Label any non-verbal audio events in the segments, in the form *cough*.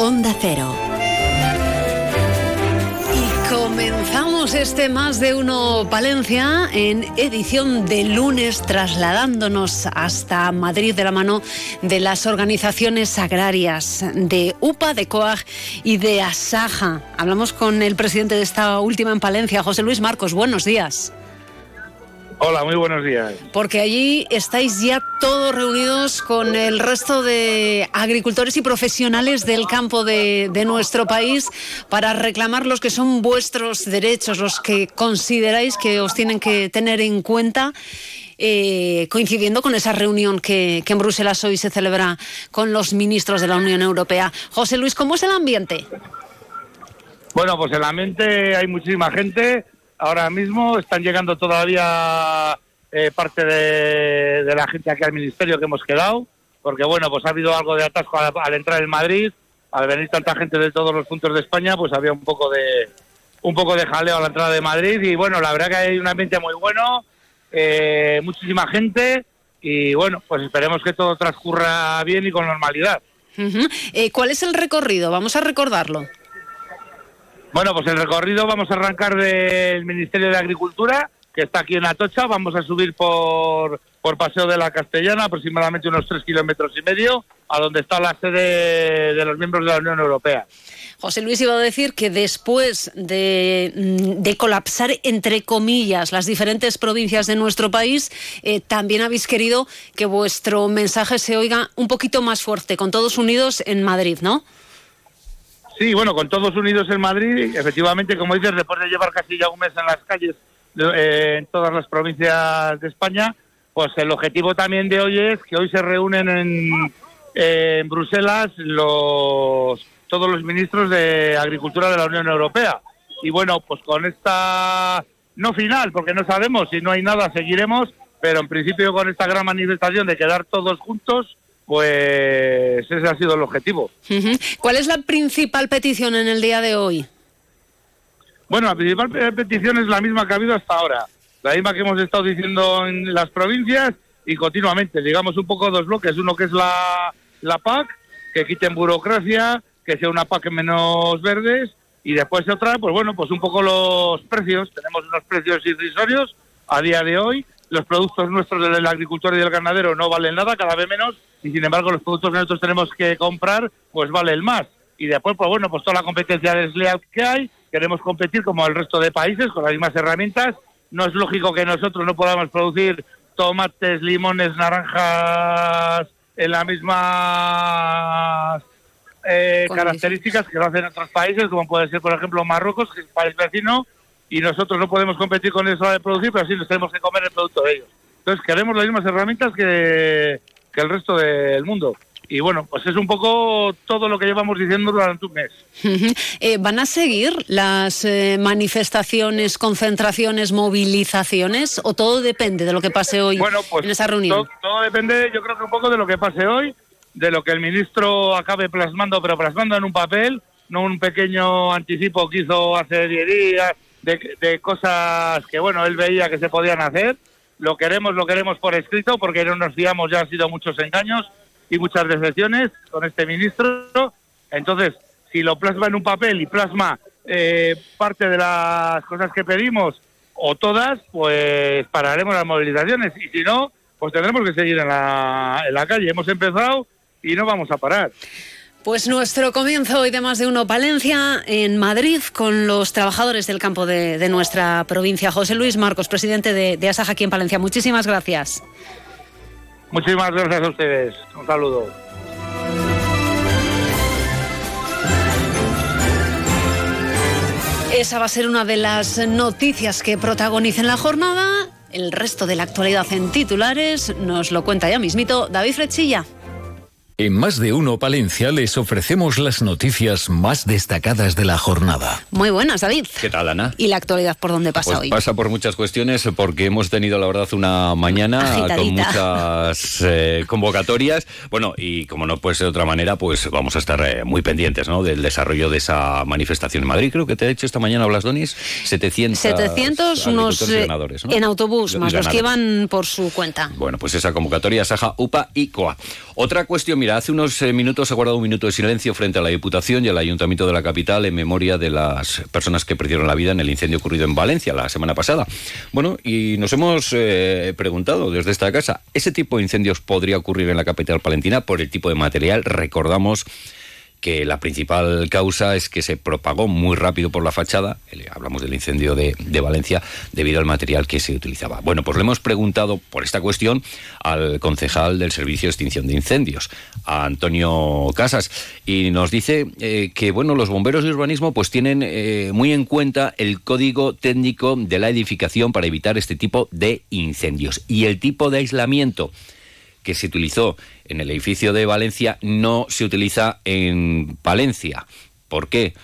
Onda Cero. Y comenzamos este Más de Uno Palencia en edición de lunes, trasladándonos hasta Madrid de la mano de las organizaciones agrarias de UPA, de COAG y de ASAJA. Hablamos con el presidente de esta última en Palencia, José Luis Marcos. Buenos días. Hola, muy buenos días. Porque allí estáis ya todos reunidos con el resto de agricultores y profesionales del campo de, de, nuestro país para reclamar los que son vuestros derechos, los que consideráis que os tienen que tener en cuenta. Eh, coincidiendo con esa reunión que, que en Bruselas hoy se celebra con los ministros de la Unión Europea. José Luis, ¿cómo es el ambiente? Bueno, pues en el ambiente hay muchísima gente ahora mismo. Están llegando todavía eh, parte de, la gente aquí al ministerio que hemos quedado, porque bueno, pues ha habido algo de atasco al, entrar en Madrid, al venir tanta gente de todos los puntos de España, pues había un poco de un poco de jaleo a la entrada de Madrid y bueno, la verdad que hay un ambiente muy bueno, eh, muchísima gente y bueno, pues esperemos que todo transcurra bien y con normalidad. Eh, ¿Cuál es el recorrido? Vamos a recordarlo. Bueno, pues el recorrido vamos a arrancar del Ministerio de Agricultura, que está aquí en Atocha. Vamos a subir por, por Paseo de la Castellana, aproximadamente unos tres kilómetros y medio, a donde está la sede de los miembros de la Unión Europea. José Luis iba a decir que después de, de, colapsar, entre comillas, las diferentes provincias de nuestro país, eh, también habéis querido que vuestro mensaje se oiga un poquito más fuerte, con todos unidos en Madrid, ¿no? Sí, bueno, con todos unidos en Madrid, efectivamente, como dices, después de llevar casi ya un mes en las calles eh, en todas las provincias de España, pues el objetivo también de hoy es que hoy se reúnen en, en Bruselas los todos los ministros de Agricultura de la Unión Europea. Y bueno, pues con esta, no final, porque no sabemos, si no hay nada seguiremos, pero en principio con esta gran manifestación de quedar todos juntos, pues ese ha sido el objetivo. ¿Cuál es la principal petición en el día de hoy? Bueno, la principal petición es la misma que ha habido hasta ahora, la misma que hemos estado diciendo en las provincias y continuamente, digamos un poco dos bloques, uno que es la, la PAC, que quiten burocracia, que sea una PAC menos verdes. Y después otra, pues bueno, pues un poco los precios, tenemos unos precios irrisorios a día de hoy, los productos nuestros del agricultor y del ganadero no valen nada, cada vez menos, y sin embargo los productos que nosotros tenemos que comprar, pues valen más. Y después, pues bueno, pues toda la competencia desleal que hay, queremos competir como el resto de países, con las mismas herramientas. No es lógico que nosotros no podamos producir tomates, limones, naranjas en las mismas eh, características que lo hacen otros países, como puede ser, por ejemplo, Marruecos, que es un país vecino, y nosotros no podemos competir con eso de producir, pero sí nos tenemos que comer el producto de ellos. Entonces queremos las mismas herramientas que, que el resto del mundo. Y bueno, pues es un poco todo lo que llevamos diciendo durante un mes. eh, ¿Van a seguir las eh, manifestaciones, concentraciones, movilizaciones o todo depende de lo que pase hoy bueno, pues en esa reunión? Todo, todo depende, yo creo que un poco de lo que pase hoy, de lo que el ministro acabe plasmando, pero plasmando en un papel, no un pequeño anticipo que hizo hace 10 días de, de cosas que, bueno, él veía que se podían hacer. Lo queremos, lo queremos por escrito, porque no nos fiamos, ya han sido muchos engaños y muchas decepciones con este ministro. Entonces, si lo plasma en un papel y plasma eh, parte de las cosas que pedimos o todas, pues pararemos las movilizaciones. Y si no, pues tendremos que seguir en la, en la calle. Hemos empezado y no vamos a parar. Pues nuestro comienzo hoy de más de uno Palencia en Madrid con los trabajadores del campo de, de nuestra provincia. José Luis Marcos, presidente de, de Asaja aquí en Palencia. Muchísimas gracias. Muchísimas gracias a ustedes. Un saludo. Esa va a ser una de las noticias que protagonicen la jornada. El resto de la actualidad en titulares nos lo cuenta ya mismito David Frechilla. En Más de Uno Palencia les ofrecemos las noticias más destacadas de la jornada. Muy buenas, David. ¿Qué tal, Ana? ¿Y la actualidad por dónde pasa Pues hoy? pasa por muchas cuestiones, porque hemos tenido, la verdad, una mañana Agitadita. con muchas eh, convocatorias. Bueno, y como no puede ser de otra manera, pues vamos a estar eh, muy pendientes ¿no? del desarrollo de esa manifestación en Madrid. Creo que te ha hecho esta mañana, Blas Donis, 700, 700 unos eh, ganadores, ¿no? en autobús, más los que iban por su cuenta. Bueno, pues esa convocatoria, Saja, UPA y COA. Otra cuestión, mira, hace unos eh, minutos ha guardado un minuto de silencio frente a la Diputación y al Ayuntamiento de la capital en memoria de las personas que perdieron la vida en el incendio ocurrido en Valencia la semana pasada. Bueno, y nos hemos eh, preguntado desde esta casa, ¿ese tipo de incendios podría ocurrir en la capital palentina por el tipo de material? Recordamos que la principal causa es que se propagó muy rápido por la fachada, el- hablamos del incendio de, de Valencia, debido al material que se utilizaba. Bueno, pues le hemos preguntado por esta cuestión al concejal del Servicio de Extinción de Incendios, a Antonio Casas, y nos dice eh, que bueno, los bomberos de urbanismo pues tienen eh, muy en cuenta el código técnico de la edificación para evitar este tipo de incendios y el tipo de aislamiento que se utilizó en el edificio de Valencia no se utiliza en Palencia. ¿Por qué?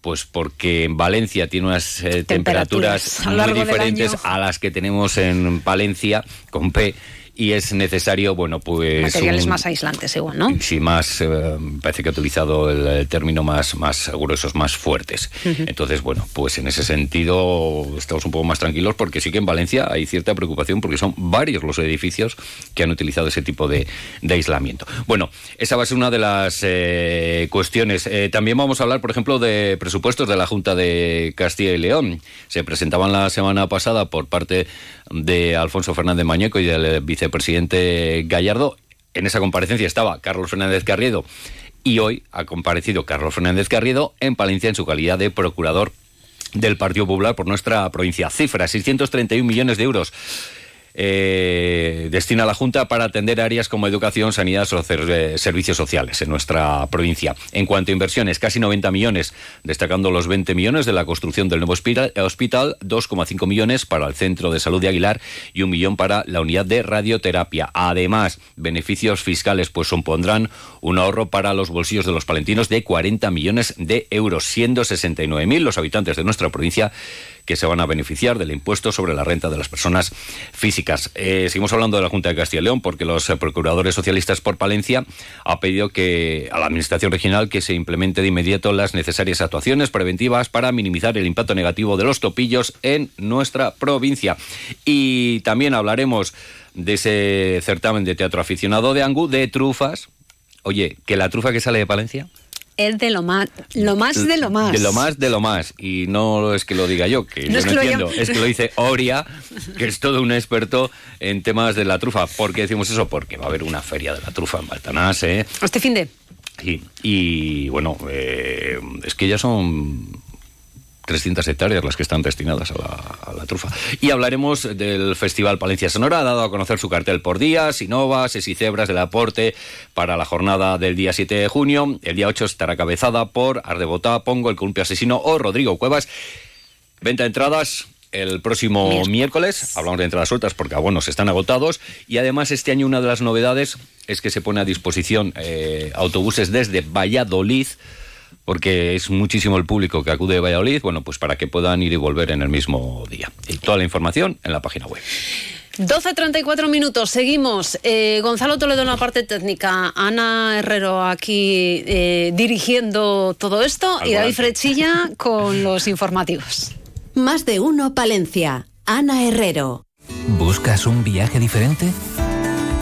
Pues porque en Valencia tiene unas eh, temperaturas, Temperaturas muy diferentes a las que tenemos en Palencia con P y es necesario, bueno, pues Materiales un- más aislantes, igual, ¿no? Sí, más, eh, parece que ha utilizado el, término más, más gruesos, más fuertes. Entonces, bueno, pues en ese sentido estamos un poco más tranquilos porque sí que en Valencia hay cierta preocupación porque son varios los edificios que han utilizado ese tipo de, de aislamiento. Bueno, esa va a ser una de las eh, cuestiones. Eh, también vamos a hablar, por ejemplo, de presupuestos de la Junta de Castilla y León. Se presentaban la semana pasada por parte de Alfonso Fernández Mañeco y del vicepresidente Gallardo. En esa comparecencia estaba Carlos Fernández Carriedo y hoy ha comparecido Carlos Fernández Carriedo en Palencia en su calidad de procurador del Partido Popular por nuestra provincia. Cifra, 631 millones de euros. Eh, destina la Junta para atender áreas como educación, sanidad o eh, servicios sociales en nuestra provincia. En cuanto a inversiones, casi 90 millones, destacando los 20 millones de la construcción del nuevo hospital 2,5 millones para el Centro de Salud de Aguilar y un millón para la unidad de radioterapia. Además, beneficios fiscales pues supondrán un ahorro para los bolsillos de los palentinos de 40 millones de euros, siendo 69.000 los habitantes de nuestra provincia que se van a beneficiar del impuesto sobre la renta de las personas físicas. Eh, seguimos hablando de la Junta de Castilla y León porque los eh, procuradores socialistas por Palencia ha pedido que a la Administración regional que se implemente de inmediato las necesarias actuaciones preventivas para minimizar el impacto negativo de los topillos en nuestra provincia. Y también hablaremos de ese certamen de teatro aficionado de Angu de trufas. Oye, que la trufa que sale de Palencia Es de lo más, lo más de lo más. de lo más, de lo más. Y no es que lo diga yo, que No yo es no que entiendo. Es que lo dice Oria, que es todo un experto en temas de la trufa. ¿Por qué decimos eso? Porque va a haber una feria de la trufa en Baltanás, ¿eh? Este fin de. Y, y, bueno, eh, es que ya son 300 hectáreas las que están destinadas a la, a la trufa. Y hablaremos del Festival Palencia Sonora, ha dado a conocer su cartel por días, Innovas, y Cebras del Aporte para la jornada del día 7 de junio. El día 8 estará cabezada por Ardebotá, Pongo, El Columpio Asesino o Rodrigo Cuevas. Venta de entradas el próximo Miércoles. miércoles. Hablamos de entradas sueltas porque abonos están agotados. Y además este año una de las novedades es que se pone a disposición eh, autobuses desde Valladolid porque es muchísimo el público que acude de Valladolid, bueno, pues para que puedan ir y volver en el mismo día. Y toda la información en la página web. 12.34 minutos, seguimos. Eh, Gonzalo Toledo en la parte técnica, Ana Herrero aquí eh, dirigiendo todo esto Al y David. Frechilla *laughs* con los informativos. Más de uno Palencia. Ana Herrero. ¿Buscas un viaje diferente?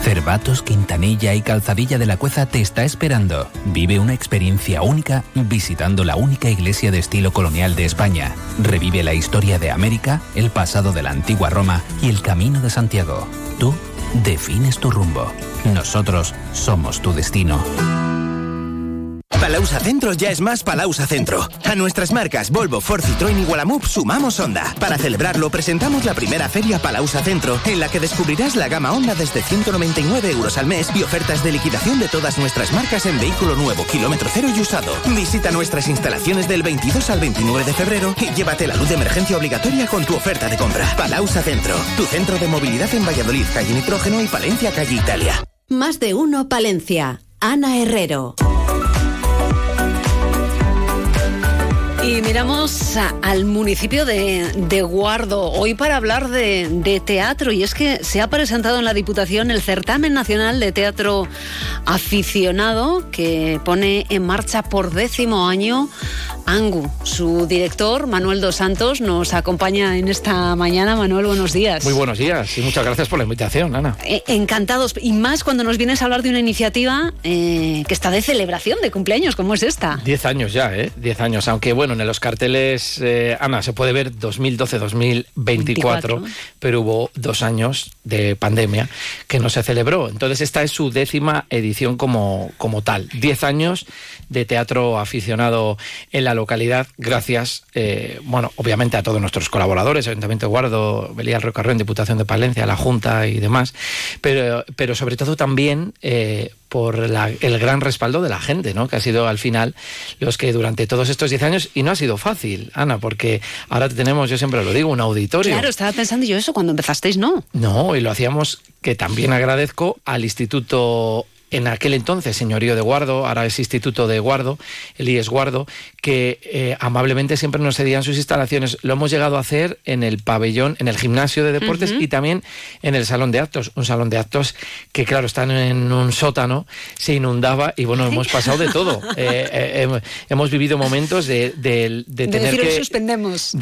Cervatos, Quintanilla y Calzadilla de la Cueza te está esperando. Vive una experiencia única visitando la única iglesia de estilo colonial de España. Revive la historia de América, el pasado de la antigua Roma y el camino de Santiago. Tú defines tu rumbo. Nosotros somos tu destino. Palauza Centro ya es más Palauza Centro. A nuestras marcas Volvo, Ford, Citroën y Wallapop sumamos Honda. Para celebrarlo presentamos la primera feria Palauza Centro, en la que descubrirás la gama Honda desde 199 euros al mes y ofertas de liquidación de todas nuestras marcas en vehículo nuevo, kilómetro cero y usado. Visita nuestras instalaciones del 22 al 29 de febrero y llévate la luz de emergencia obligatoria con tu oferta de compra. Palauza Centro, tu centro de movilidad en Valladolid, calle Nitrógeno y Palencia, calle Italia. Más de uno Palencia. Ana Herrero. Y miramos al municipio de, Guardo hoy para hablar de, teatro. Y es que se ha presentado en la Diputación el certamen nacional de teatro aficionado que pone en marcha por décimo año Angu. Su director, Manuel Dos Santos, nos acompaña en esta mañana. Manuel, buenos días. Muy buenos días y muchas gracias por la invitación, Ana. Eh, encantados. Y más cuando nos vienes a hablar de una iniciativa eh, que está de celebración de cumpleaños, como es esta. Diez años ya, ¿eh? Diez años. Aunque bueno, en los carteles, eh, Ana, se puede ver 2012-2024, pero hubo dos años de pandemia que no se celebró. Entonces esta es su décima edición como, como tal. Diez años de teatro aficionado en la localidad, gracias, eh, bueno, obviamente a todos nuestros colaboradores, Ayuntamiento de Guardo, Belial Rocarrón, Diputación de Palencia, la Junta y demás, pero, pero sobre todo también eh, por el gran respaldo de la gente, ¿no? Que ha sido al final los que durante todos estos 10 años, y no ha sido fácil, Ana, porque ahora tenemos, yo siempre lo digo, un auditorio. Claro, estaba pensando yo eso cuando empezasteis, ¿no? No, y lo hacíamos, que también agradezco al Instituto en aquel entonces señorío de Guardo, ahora es Instituto de Guardo, el IES Guardo, que eh, amablemente siempre nos cedían sus instalaciones. Lo hemos llegado a hacer en el pabellón, en el gimnasio de deportes y también en el salón de actos. Un salón de actos que, claro, están en un sótano, se inundaba y bueno, hemos pasado de todo. *laughs* Eh, eh, hemos vivido momentos de, de, tener que... suspendemos,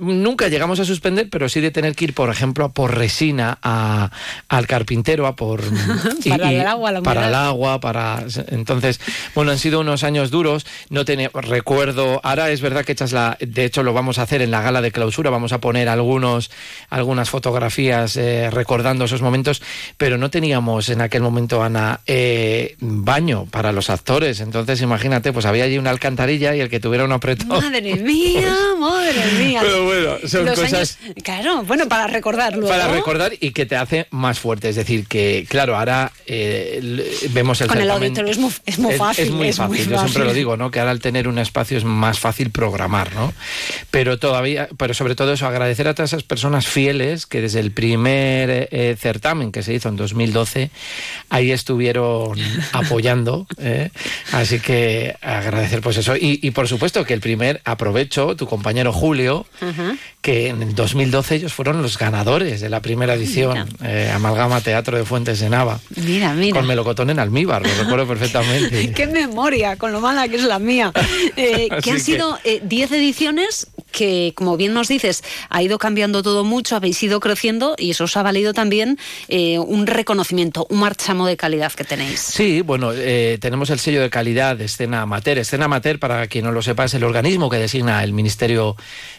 Nunca llegamos a suspender, pero sí de tener que ir, por ejemplo, por resina a, al carpintero, a por... *laughs* para el agua, la para el agua, para... Entonces, bueno, han sido unos años duros. No recuerdo... Ahora es verdad que echas la... De hecho, lo vamos a hacer en la gala de clausura. Vamos a poner algunos, algunas fotografías eh, recordando esos momentos, pero no teníamos en aquel momento, Ana, eh, baño para los actores. Entonces, imagínate, pues había allí una alcantarilla y el que tuviera un apretón... Madre mía, madre mía. Pero bueno, son cosas... claro, bueno, para recordarlo. Para recordar y que te hace más fuerte. Es decir, que, claro, ahora... Eh, vemos el Con el auditorio es muy, es muy fácil. Es, muy fácil, yo siempre lo digo, ¿no? Que ahora al tener un espacio es más fácil programar, ¿no? Pero todavía, pero sobre todo eso, agradecer a todas esas personas fieles que desde el primer eh, certamen que se hizo en 2012, ahí estuvieron *laughs* apoyando. ¿eh? Así que agradecer pues eso. Y, por supuesto que el primer, aprovecho, tu compañero Julio, que en 2012 ellos fueron los ganadores de la primera edición, eh, Amalgama Teatro de Fuentes de Nava. Mira, mira. Con Melocotón en almíbar, lo recuerdo perfectamente. *laughs* Qué memoria, con lo mala que es la mía. Eh, *laughs* que han sido 10 eh, ediciones que, como bien nos dices, ha ido cambiando todo mucho, habéis ido creciendo y eso os ha valido también un reconocimiento, un marchamo de calidad que tenéis. Sí, bueno, tenemos el sello de calidad de Escena Amateur. Escena Amateur, para quien no lo sepa, es el organismo que designa el Ministerio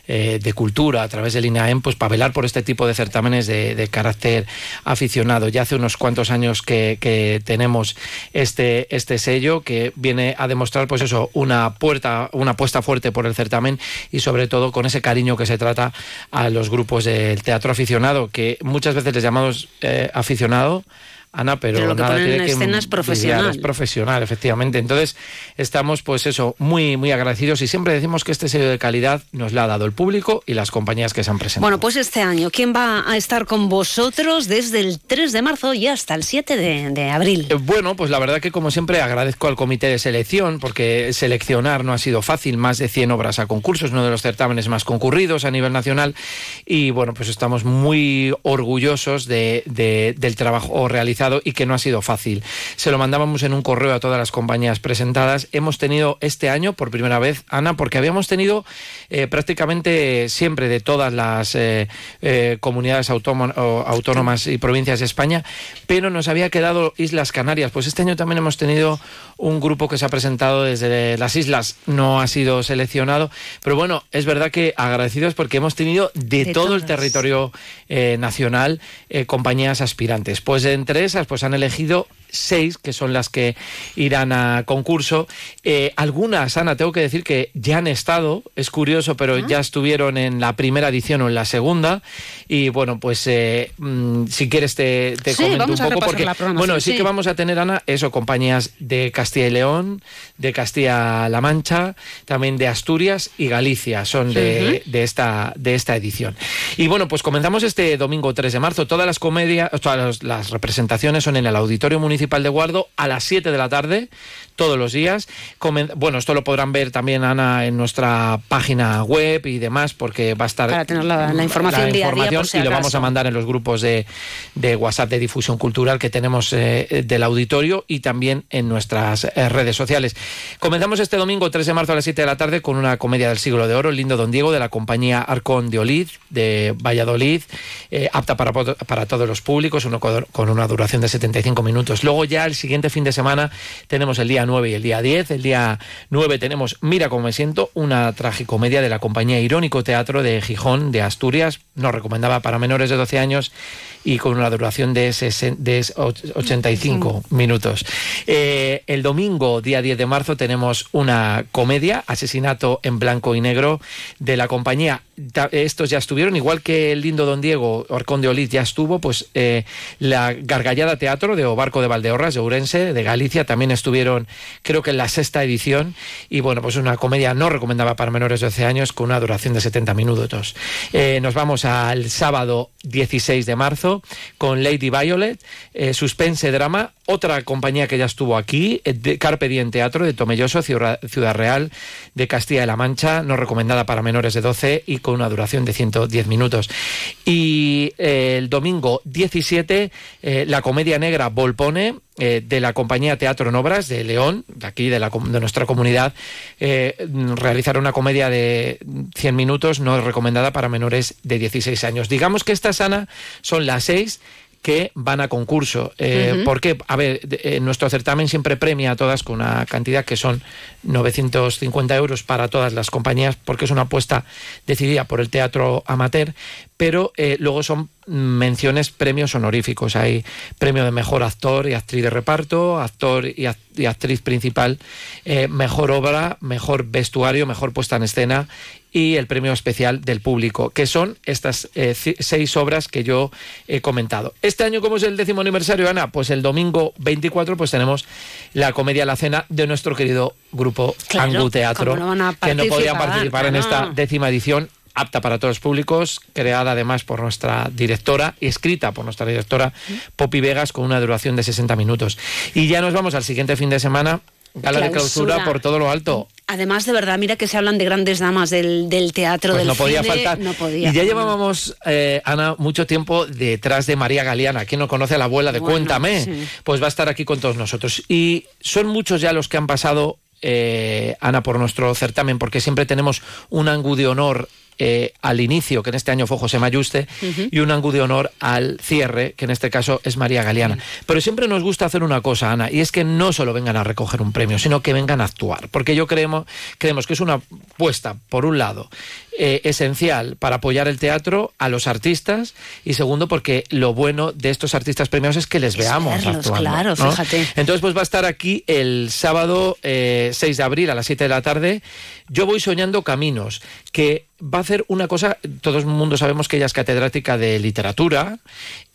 de Cultura a través del INAEM pues para velar por este tipo de certámenes de, carácter aficionado. Ya hace unos cuantos años que, tenemos este, este sello que viene a demostrar pues eso, una puerta, una apuesta fuerte por el certamen y sobre todo con ese cariño que se trata a los grupos del teatro aficionado, que muchas veces les llamamos eh, aficionado Ana, pero, nada tiene que escena es profesional. Es profesional, efectivamente. Entonces, estamos, pues eso, muy, muy agradecidos y siempre decimos que este sello de calidad nos lo ha dado el público y las compañías que se han presentado. Bueno, pues este año, ¿quién va a estar con vosotros desde el 3 de marzo y hasta el 7 de, abril? Eh, bueno, pues la verdad que como siempre agradezco al comité de selección porque seleccionar no ha sido fácil, más de 100 obras a concursos, uno de los certámenes más concurridos a nivel nacional y bueno, pues estamos muy orgullosos de, del trabajo realizado y que no ha sido fácil. Se lo mandábamos en un correo a todas las compañías presentadas. Hemos tenido este año, por primera vez, Ana, porque habíamos tenido eh, prácticamente siempre de todas las eh, eh, comunidades autónomas y provincias de España, pero nos había quedado Islas Canarias. Pues este año también hemos tenido un grupo que se ha presentado desde las islas, no ha sido seleccionado, pero bueno, es verdad que agradecidos porque hemos tenido de, todo el territorio nacional compañías aspirantes. Pues entre pues han elegido seis, que son las que irán a concurso. Eh, algunas, Ana, tengo que decir que ya han estado, es curioso, pero ah. ya estuvieron en la primera edición o en la segunda. Y bueno, pues eh, mm, si quieres te, te comento un poco, porque bueno, sí, que vamos a tener, Ana, eso, compañías de Castilla y León, de Castilla-La Mancha, también de Asturias y Galicia, son de, de, esta, de esta edición. Y bueno, pues comenzamos este domingo 3 de marzo. Todas las comedias, todas las representaciones son en el Auditorio Municipal Municipal de Guardo a las 7 de la tarde todos los días. Bueno, esto lo podrán ver también, Ana, en nuestra página web y demás, porque va a estar... Para tener la, información, día a día, y lo vamos a mandar en los grupos de, de WhatsApp de difusión cultural que tenemos eh, del auditorio y también en nuestras eh, redes sociales. Comenzamos este domingo 3 de marzo a las 7 de la tarde con una comedia del siglo de oro, El lindo Don Diego, de la compañía Arcón de Olid, de Valladolid, eh, apta para, para todos los públicos, uno con una duración de 75 minutos. Luego ya el siguiente fin de semana tenemos el día 9 y el día 10. El día 9 tenemos Mira cómo me siento, una tragicomedia de la compañía Irónico Teatro de Gijón, de Asturias. Nos recomendaba para menores de 12 años y con una duración de, 85 minutos. Eh, el domingo, día 10 de marzo, tenemos una comedia, Asesinato en Blanco y Negro, de la compañía. Estos ya estuvieron, igual que el lindo Don Diego, Orcón de Oliz ya estuvo, pues eh, la Gargallada Teatro de Obarco de Valdeorras, de Ourense, de Galicia, también estuvieron, creo que en la sexta edición. Y bueno, pues una comedia no recomendaba para menores de 12 años con una duración de 70 minutos. Eh, nos vamos al sábado 16 de marzo con Lady Violet, eh, suspense drama, otra compañía que ya estuvo aquí, eh, de Carpe Diem Teatro de Tomelloso, Ciudad Real de Castilla de la Mancha, no recomendada para menores de 12 y con una duración de 110 minutos. Y el domingo 17, la comedia negra Volpone, de la compañía Teatro en Obras de León, de aquí de, la, de nuestra comunidad, realizar una comedia de 100 minutos no recomendada para menores de 16 años. Digamos que esta sana son las seis que van a concurso. Eh, Porque, a ver, en nuestro certamen siempre premia a todas con una cantidad que son 950 euros para todas las compañías, porque es una apuesta decidida por el teatro amateur, pero eh, luego son menciones, premios honoríficos. Hay premio de mejor actor y actriz de reparto, actor y, actriz principal, eh, mejor obra, mejor vestuario, mejor puesta en escena y el premio especial del público, que son estas eh, seis obras que yo he comentado. Este año, como es el décimo aniversario, Ana, pues el domingo 24 pues tenemos la comedia La Cena de nuestro querido grupo Angu Teatro, que no podían participar en esta décima edición apta para todos los públicos, creada además por nuestra directora y escrita por nuestra directora Poppy Vegas con una duración de 60 minutos. Y ya nos vamos al siguiente fin de semana, gala de clausura por todo lo alto. Además, de verdad, mira que se hablan de grandes damas del, teatro, pues del no podía faltar. y ya llevábamos, eh, Ana, mucho tiempo detrás de María Galeana. ¿Quién no conoce a la abuela de Cuéntame? Pues va a estar aquí con todos nosotros. Y son muchos ya los que han pasado, eh, Ana, por nuestro certamen, porque siempre tenemos un ángulo de honor eh, al inicio, que en este año fue José Mayuste, y un ángulo de honor al cierre, que en este caso es María Galeana. Pero siempre nos gusta hacer una cosa, Ana, y es que no solo vengan a recoger un premio, sino que vengan a actuar, porque yo creemos, creemos que es una apuesta, por un lado, eh, esencial para apoyar el teatro a los artistas y segundo porque lo bueno de estos artistas premiados es que les veamos actuando. Claro, fíjate. Entonces pues va a estar aquí el sábado 6 eh, de abril a las 7 de la tarde. Yo voy soñando caminos, que va a hacer una cosa, todo el mundo sabemos que ella es catedrática de literatura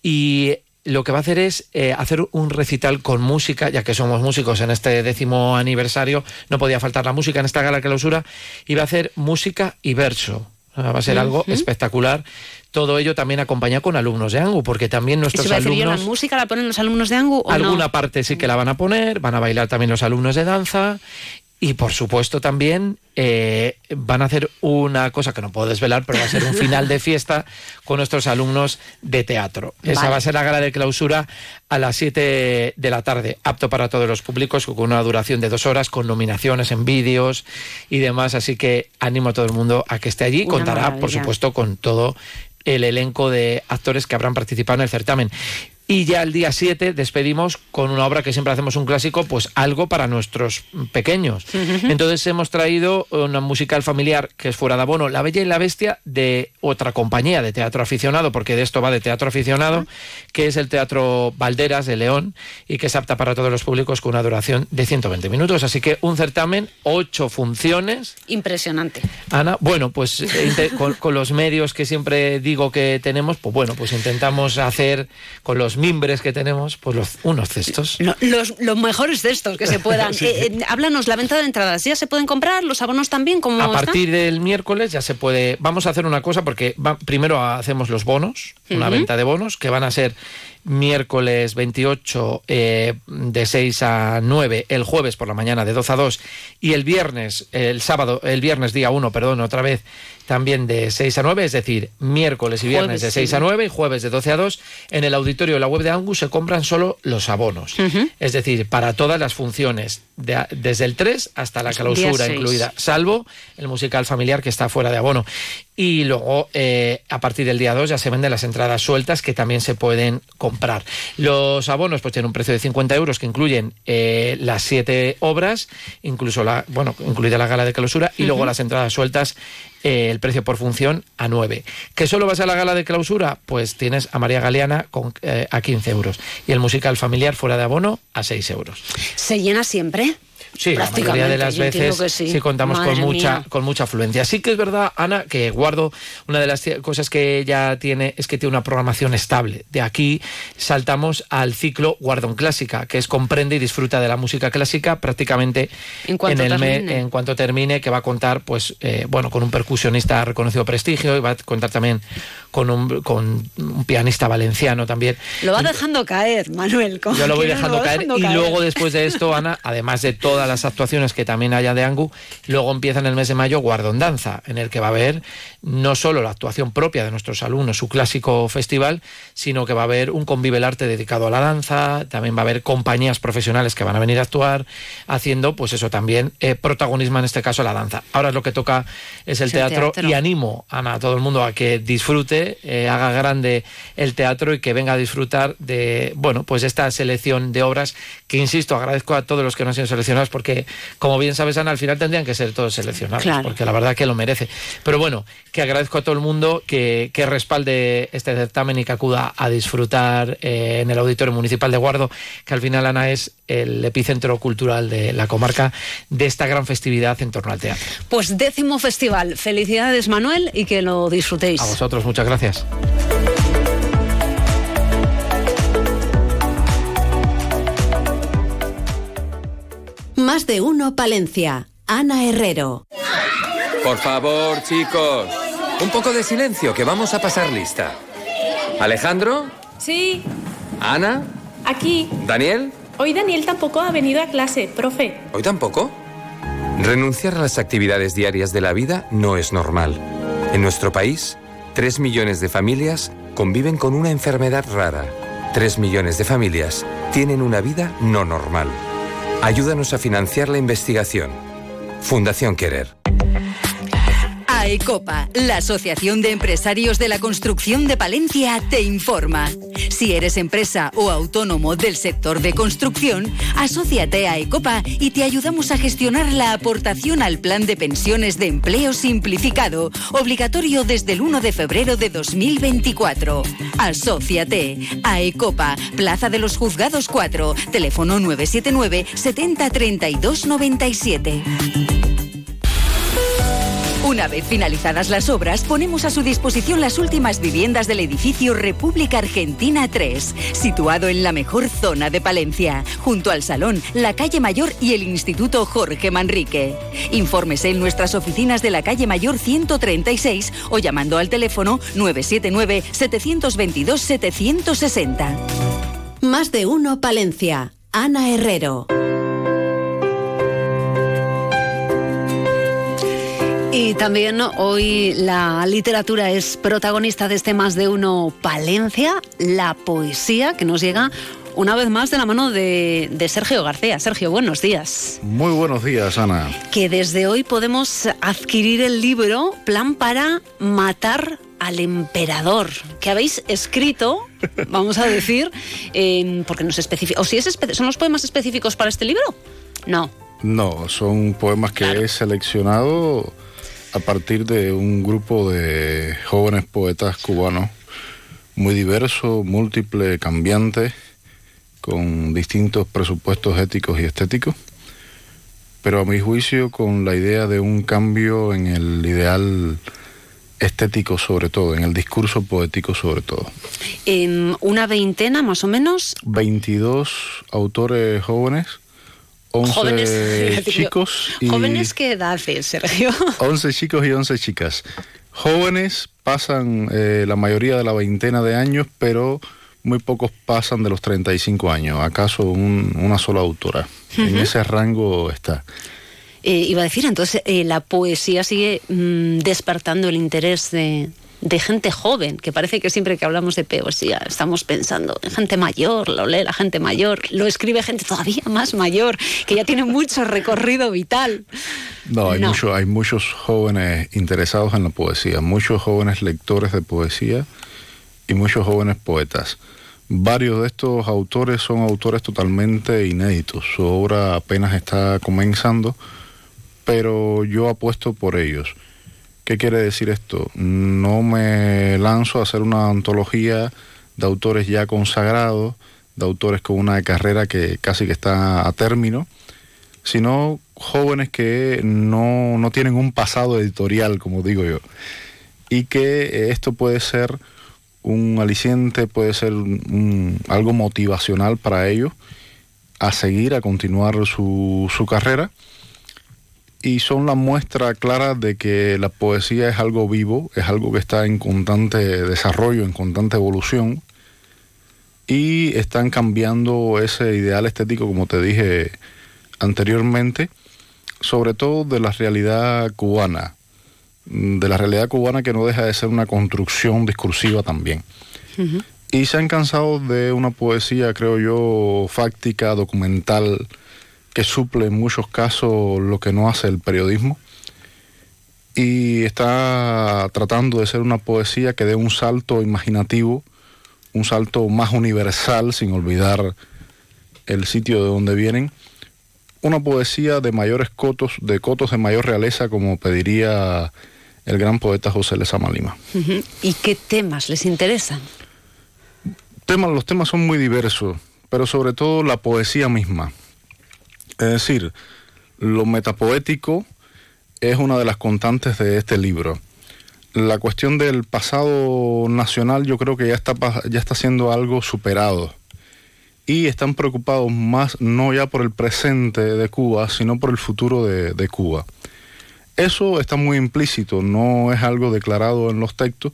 y lo que va a hacer es eh, hacer un recital con música, ya que somos músicos en este décimo aniversario, no podía faltar la música en esta gala clausura, y va a hacer música y verso. Va a ser algo espectacular. Todo ello también acompañado con alumnos de ANGU, porque también nuestros ¿Se alumnos. ¿La música la ponen los alumnos de ANGU? alguna parte sí que la van a poner, van a bailar también los alumnos de danza y por supuesto también eh, van a hacer una cosa que no puedo desvelar, pero va a ser un final de fiesta con nuestros alumnos de teatro. Esa va a ser la gala de clausura a las 7 de la tarde, apto para todos los públicos, con una duración de dos horas, con nominaciones en vídeos y demás. Así que animo a todo el mundo a que esté allí. Contará, por supuesto, con todo el elenco de actores que habrán participado en el certamen. Y ya el día 7 despedimos con una obra que siempre hacemos un clásico, pues algo para nuestros pequeños. Entonces hemos traído una musical familiar que es Fuera de Abono, La Bella y la Bestia, de otra compañía de teatro aficionado, porque de esto va de teatro aficionado, que es el Teatro Valderas de León y que es apta para todos los públicos con una duración de 120 minutos. Así que un certamen, ocho funciones. Impresionante. Ana, bueno, pues eh, con, con los medios que siempre digo que tenemos, pues bueno, pues intentamos hacer con los mimbres que tenemos, pues los, unos cestos. los, los, mejores cestos que se *laughs* puedan. Eh, eh, háblanos, la venta de entradas, ¿ya se pueden comprar? ¿Los abonos también? ¿Cómo a partir del miércoles ya se puede. Vamos a hacer una cosa porque primero hacemos los bonos, una venta de bonos, que van a ser miércoles 28 eh, de 6 a 9, el jueves por la mañana de 12 a 2 y el viernes, el sábado, el viernes día 1, perdón, otra vez también de 6 a 9, es decir, miércoles y viernes de 6 a 9 y jueves de 12 a 2. En el auditorio de la web de Angus se compran solo los abonos, es decir, para todas las funciones, desde el 3 hasta la clausura incluida, salvo el musical familiar que está fuera de abono. Y luego, eh, a partir del día 2, ya se venden las entradas sueltas que también se pueden comprar. Los abonos pues tienen un precio de 50 euros que incluyen eh, las siete obras, incluso la, bueno, incluida la gala de clausura, y luego las entradas sueltas eh, el precio por función a 9. ¿Que solo vas a la gala de clausura? Pues tienes a María Galeana con, a 15 euros. Y el musical familiar fuera de abono a 6 euros. ¿Se llena siempre? Sí, la mayoría de las veces sí. contamos con mucha, con mucha afluencia. Sí que es verdad, Ana, que Guardo, una de las cosas que ya tiene es que tiene una programación estable. De aquí saltamos al ciclo Guardón Clásica, que es comprende y disfruta de la música clásica prácticamente en cuanto, el termine. en cuanto termine, que va a contar pues eh, bueno con un percusionista reconocido prestigio y va a contar también con un, con un pianista valenciano también. Lo va dejando caer, Manuel. Yo lo voy dejando, caer, y luego después de esto, Ana, además de *laughs* todas las actuaciones que también haya de Angu, luego empieza en el mes de mayo Guardón Danza, en el que va a haber no solo la actuación propia de nuestros alumnos, su clásico festival, sino que va a haber un Convive el Arte dedicado a la danza, también va a haber compañías profesionales que van a venir a actuar, haciendo pues eso también eh, protagonismo en este caso la danza. Ahora lo que toca es el, teatro, y animo a todo el mundo a que disfrute eh, haga grande el teatro y que venga a disfrutar de, bueno, pues esta selección de obras que, insisto, agradezco a todos los que no han sido seleccionados porque, como bien sabes, Ana, al final tendrían que ser todos seleccionados, porque la verdad que lo merece. Pero bueno, que agradezco a todo el mundo que, que respalde este certamen y que acuda a disfrutar eh, en el Auditorio Municipal de Guardo, que al final, Ana, es el epicentro cultural de la comarca de esta gran festividad en torno al teatro. Pues décimo festival. Felicidades, Manuel, y que lo disfrutéis. A vosotros, muchas gracias. Más de uno, Palencia. Ana Herrero. Por favor, chicos. Un poco de silencio, que vamos a pasar lista. Alejandro. Sí. Ana. Aquí. Daniel. Hoy Daniel tampoco ha venido a clase, profe. ¿Hoy tampoco? Renunciar a las actividades diarias de la vida no es normal. En nuestro país, Tres millones de familias conviven con una enfermedad rara. Tres millones de familias tienen una vida no normal. Ayúdanos a financiar la investigación. Fundación Querer. AECOPA, la Asociación de Empresarios de la Construcción de Palencia, te informa. Si eres empresa o autónomo del sector de construcción, asóciate a AECOPA y te ayudamos a gestionar la aportación al Plan de Pensiones de Empleo Simplificado, obligatorio desde el 1 de febrero de 2024. Asociate. AECOPA, Plaza de los Juzgados 4, teléfono 979 70 32 97. Una vez finalizadas las obras, ponemos a su disposición las últimas viviendas del edificio República Argentina 3, situado en la mejor zona de Palencia, junto al Salón, la Calle Mayor y el Instituto Jorge Manrique. Infórmese en nuestras oficinas de la Calle Mayor 136 o llamando al teléfono 979-722-760. Más de uno Palencia. Ana Herrero. Y también hoy la literatura es protagonista de este más de uno Palencia, la poesía que nos llega una vez más de la mano de, Sergio García. Sergio, buenos días. Muy buenos días, Ana. Que desde hoy podemos adquirir el libro Plan para matar al emperador, que habéis escrito, *laughs* vamos a decir, porque no se especifica. ¿O si es son los poemas específicos para este libro? No. No, son poemas que he seleccionado a partir de un grupo de jóvenes poetas cubanos muy diverso, múltiple, cambiante, con distintos presupuestos éticos y estéticos, pero a mi juicio con la idea de un cambio en el ideal estético sobre todo, en el discurso poético sobre todo. ¿En una veintena más o menos? 22 autores jóvenes 11 jóvenes, *laughs* chicos. Y ¿Jóvenes qué edad Sergio? *laughs* 11 chicos y 11 chicas. Jóvenes pasan eh, la mayoría de la veintena de años, pero muy pocos pasan de los 35 años, acaso un- una sola autora. En Ujú. ese rango está. Eh, iba a decir, entonces, eh, la poesía sigue mm, despertando el interés de, de gente joven, que parece que siempre que hablamos de poesía estamos pensando en gente mayor, lo lee la gente mayor, lo escribe gente todavía más mayor, que ya tiene mucho recorrido vital. No, hay, No. mucho- hay muchos jóvenes interesados en la poesía, muchos jóvenes lectores de poesía y muchos jóvenes poetas. Varios de estos autores son autores totalmente inéditos. Su obra apenas está comenzando, pero yo apuesto por ellos. ¿Qué quiere decir esto? No me lanzo a hacer una antología de autores ya consagrados, de autores con una carrera que casi que está a término, sino jóvenes que no, no tienen un pasado editorial, como digo yo, y que eh, esto puede ser un aliciente, puede ser algo motivacional para ellos a seguir, a continuar su, su carrera, y son la muestra clara de que la poesía es algo vivo, es algo que está en constante desarrollo, en constante evolución, y están cambiando ese ideal estético, como te dije anteriormente, sobre todo de la realidad cubana, de la realidad cubana que no deja de ser una construcción discursiva también. Y se han cansado de una poesía, creo yo, fáctica, documental, que suple en muchos casos lo que no hace el periodismo. Y está tratando de ser una poesía que dé un salto imaginativo, un salto más universal, sin olvidar el sitio de donde vienen. Una poesía de mayores cotos, de cotos de mayor realeza, como pediría el gran poeta José Lezama Lima. ¿Y qué temas les interesan? temas, los temas son muy diversos, pero sobre todo la poesía misma. Es decir, lo metapoético es una de las constantes de este libro. La cuestión del pasado nacional yo creo que ya está, ya está siendo algo superado. Y están preocupados más no ya por el presente de Cuba, sino por el futuro de, de Cuba. Eso está muy implícito, no es algo declarado en los textos,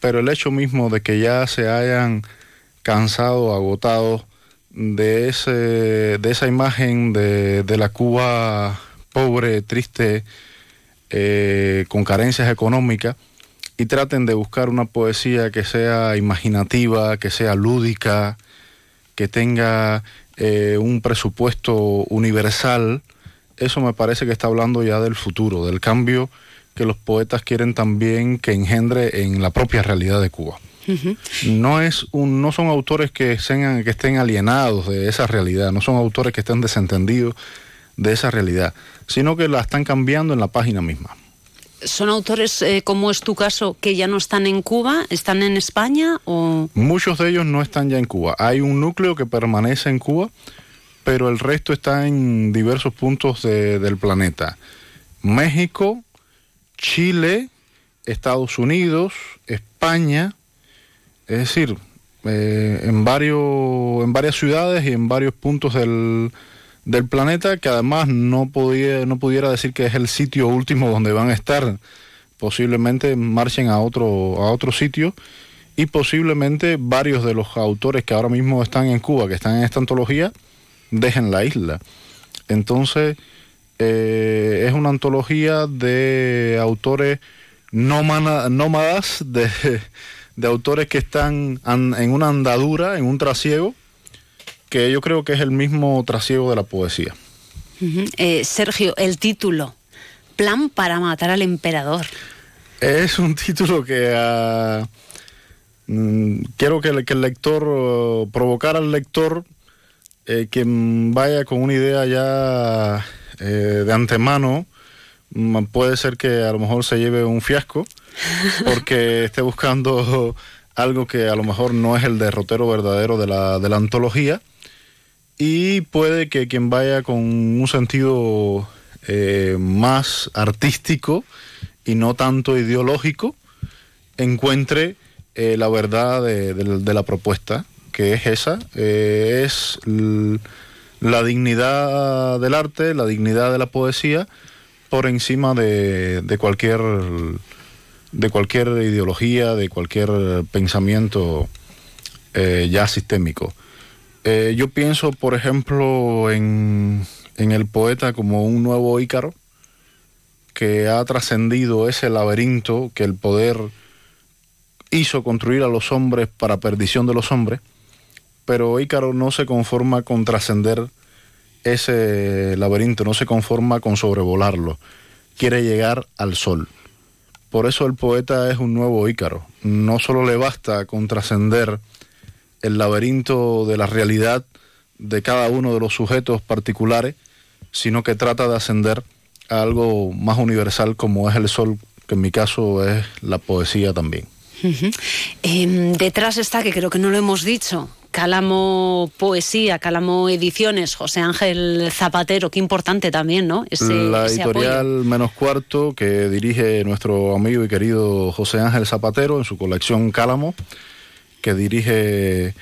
pero el hecho mismo de que ya se hayan cansado, agotado de, ese, de esa imagen de, de la Cuba pobre, triste, eh, con carencias económicas, y traten de buscar una poesía que sea imaginativa, que sea lúdica, que tenga eh, un presupuesto universal, eso me parece que está hablando ya del futuro, del cambio que los poetas quieren también que engendre en la propia realidad de Cuba. No, es un, no son autores que, sean, que estén alienados de esa realidad, no son autores que estén desentendidos de esa realidad, sino que la están cambiando en la página misma. ¿Son autores, eh, como es tu caso, que ya no están en Cuba, están en España o...? Muchos de ellos no están ya en Cuba. Hay un núcleo que permanece en Cuba, pero el resto está en diversos puntos de- del planeta. México, Chile, Estados Unidos, España, es decir, eh, en, varios, en varias ciudades y en varios puntos del, del planeta que además no, podía, no pudiera decir que es el sitio último donde van a estar. Posiblemente marchen a otro, a otro sitio y posiblemente varios de los autores que ahora mismo están en Cuba, que están en esta antología, dejen la isla. Entonces, eh, es una antología de autores nómadas, de, de autores que están en una andadura, en un trasiego, que yo creo que es el mismo trasiego de la poesía. Eh, Sergio, el título, Plan para matar al emperador. Es un título que ah, mm, quiero que, el- que el lector, oh, provocar al lector eh, que vaya con una idea ya eh, de antemano. Mm, Puede ser que a lo mejor se lleve un fiasco porque *laughs* esté buscando algo que a lo mejor no es el derrotero verdadero de la, de la antología. Y puede que quien vaya con un sentido eh, más artístico y no tanto ideológico encuentre eh, la verdad de, de- de la propuesta, que es esa, eh, es la dignidad del arte, la dignidad de la poesía por encima de, cualquier de cualquier ideología, de cualquier pensamiento eh, ya sistémico. Eh, yo pienso, por ejemplo, en, en el poeta como un nuevo Ícaro que ha trascendido ese laberinto que el poder hizo construir a los hombres para perdición de los hombres, pero Ícaro no se conforma con trascender ese laberinto, no se conforma con sobrevolarlo, quiere llegar al sol. Por eso el poeta es un nuevo Ícaro. No solo le basta con trascender el laberinto de la realidad de cada uno de los sujetos particulares, sino que trata de ascender a algo más universal como es el sol, que en mi caso es la poesía también. Em, detrás está, que creo que no lo hemos dicho, Cálamo Poesía, Cálamo Ediciones, José Ángel Zapatero, qué importante también, ¿no? la editorial Menos Cuarto que dirige nuestro amigo y querido José Ángel Zapatero en su colección Cálamo, que dirige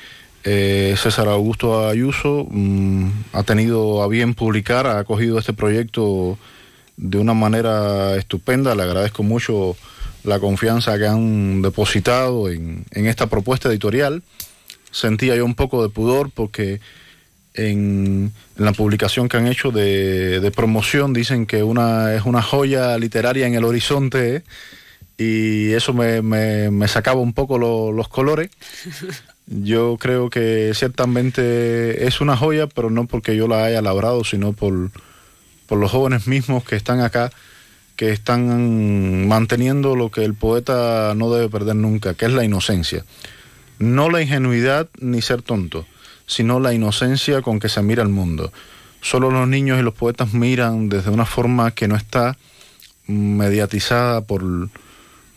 eh, César Augusto Ayuso, mm, ha tenido a bien publicar, ha acogido este proyecto de una manera estupenda, le agradezco mucho la confianza que han depositado en, en esta propuesta editorial sentía yo un poco de pudor porque en, la publicación que han hecho de, promoción dicen que una es una joya literaria en el horizonte y eso me, sacaba un poco los colores. *laughs* Yo creo que ciertamente es una joya, pero no porque yo la haya labrado, sino por, por los jóvenes mismos que están acá, que están manteniendo lo que el poeta no debe perder nunca, que es la inocencia. No la ingenuidad ni ser tonto, sino la inocencia con que se mira el mundo. Solo los niños y los poetas miran desde una forma que no está mediatizada por,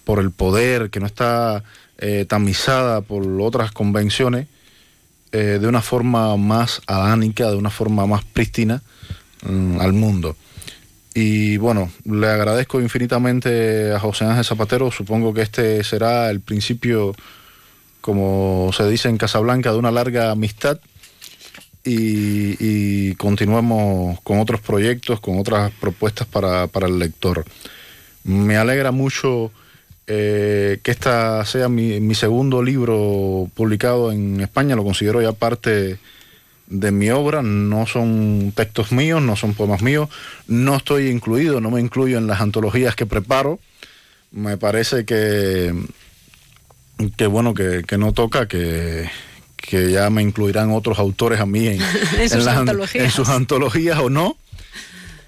por el poder, que no está eh, tamizada por otras convenciones, eh, de una forma más adánica, de una forma más prístina mm, al mundo. Y bueno, le agradezco infinitamente a José Ángel Zapatero, supongo que este será el principio como se dice en Casablanca, de una larga amistad y, continuemos con otros proyectos, con otras propuestas para, el lector. Me alegra mucho eh, que esta sea mi, segundo libro publicado en España, lo considero ya parte de mi obra, no son textos míos, no son poemas míos, no estoy incluido, no me incluyo en las antologías que preparo. Me parece que que bueno, que, no toca, que, ya me incluirán otros autores a mí *laughs* en, sus antologías o no.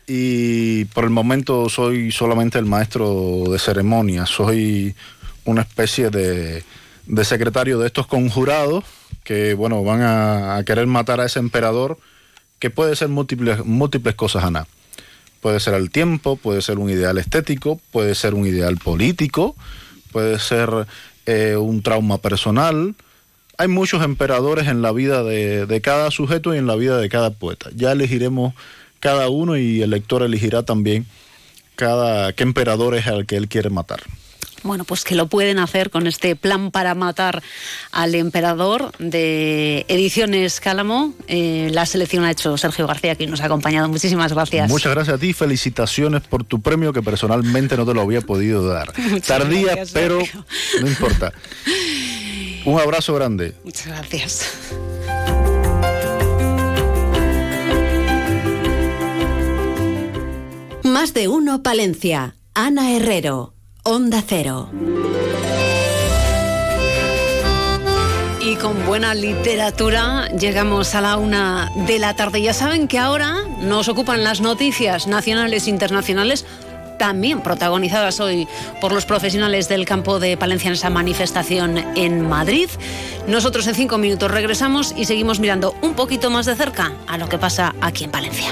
Y por el momento soy solamente el maestro de ceremonia, soy una especie de, de secretario de estos conjurados que bueno, van a, querer matar a ese emperador, que puede ser múltiples, múltiples cosas, Ana. Puede ser el tiempo, puede ser un ideal estético, puede ser un ideal político, puede ser eh, un trauma personal. Hay muchos emperadores en la vida de, cada sujeto y en la vida de cada poeta. Ya elegiremos cada uno y el lector elegirá también cada qué emperador es al que él quiere matar. Bueno, pues que lo pueden hacer con este plan para matar al emperador de Ediciones Cálamo. Eh, la selección ha hecho Sergio García, que nos ha acompañado. Muchísimas gracias. Muchas gracias a ti. Felicitaciones por tu premio, que personalmente no te lo había podido dar. *laughs* Tardía, pero no importa. Un abrazo grande. Muchas gracias. Más de uno, Palencia. Ana Herrero. Onda Cero. Y con buena literatura llegamos a la una de la tarde. Ya saben que ahora nos ocupan las noticias nacionales e internacionales también protagonizadas hoy por los profesionales del campo de Palencia en esa manifestación en Madrid. Nosotros en cinco minutos regresamos y seguimos mirando un poquito más de cerca a lo que pasa aquí en Palencia.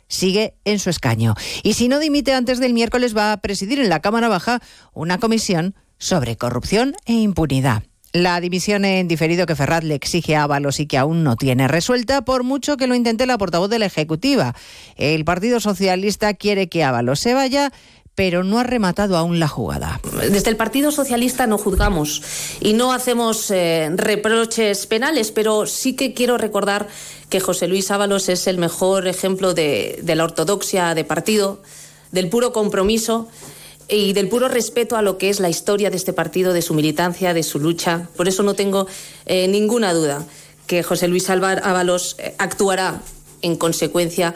sigue en su escaño. Y si no dimite antes del miércoles, va a presidir en la Cámara Baja una comisión sobre corrupción e impunidad. La división en diferido que Ferraz le exige a Ábalos y que aún no tiene resuelta, por mucho que lo intente la portavoz de la Ejecutiva. El Partido Socialista quiere que Ábalos se vaya pero no ha rematado aún la jugada. Desde el Partido Socialista no juzgamos y no hacemos eh, reproches penales, pero sí que quiero recordar que José Luis Ábalos es el mejor ejemplo de, la ortodoxia de partido, del puro compromiso y del puro respeto a lo que es la historia de este partido, de su militancia, de su lucha. Por eso no tengo eh, ninguna duda que José Luis Ábalos eh, actuará en consecuencia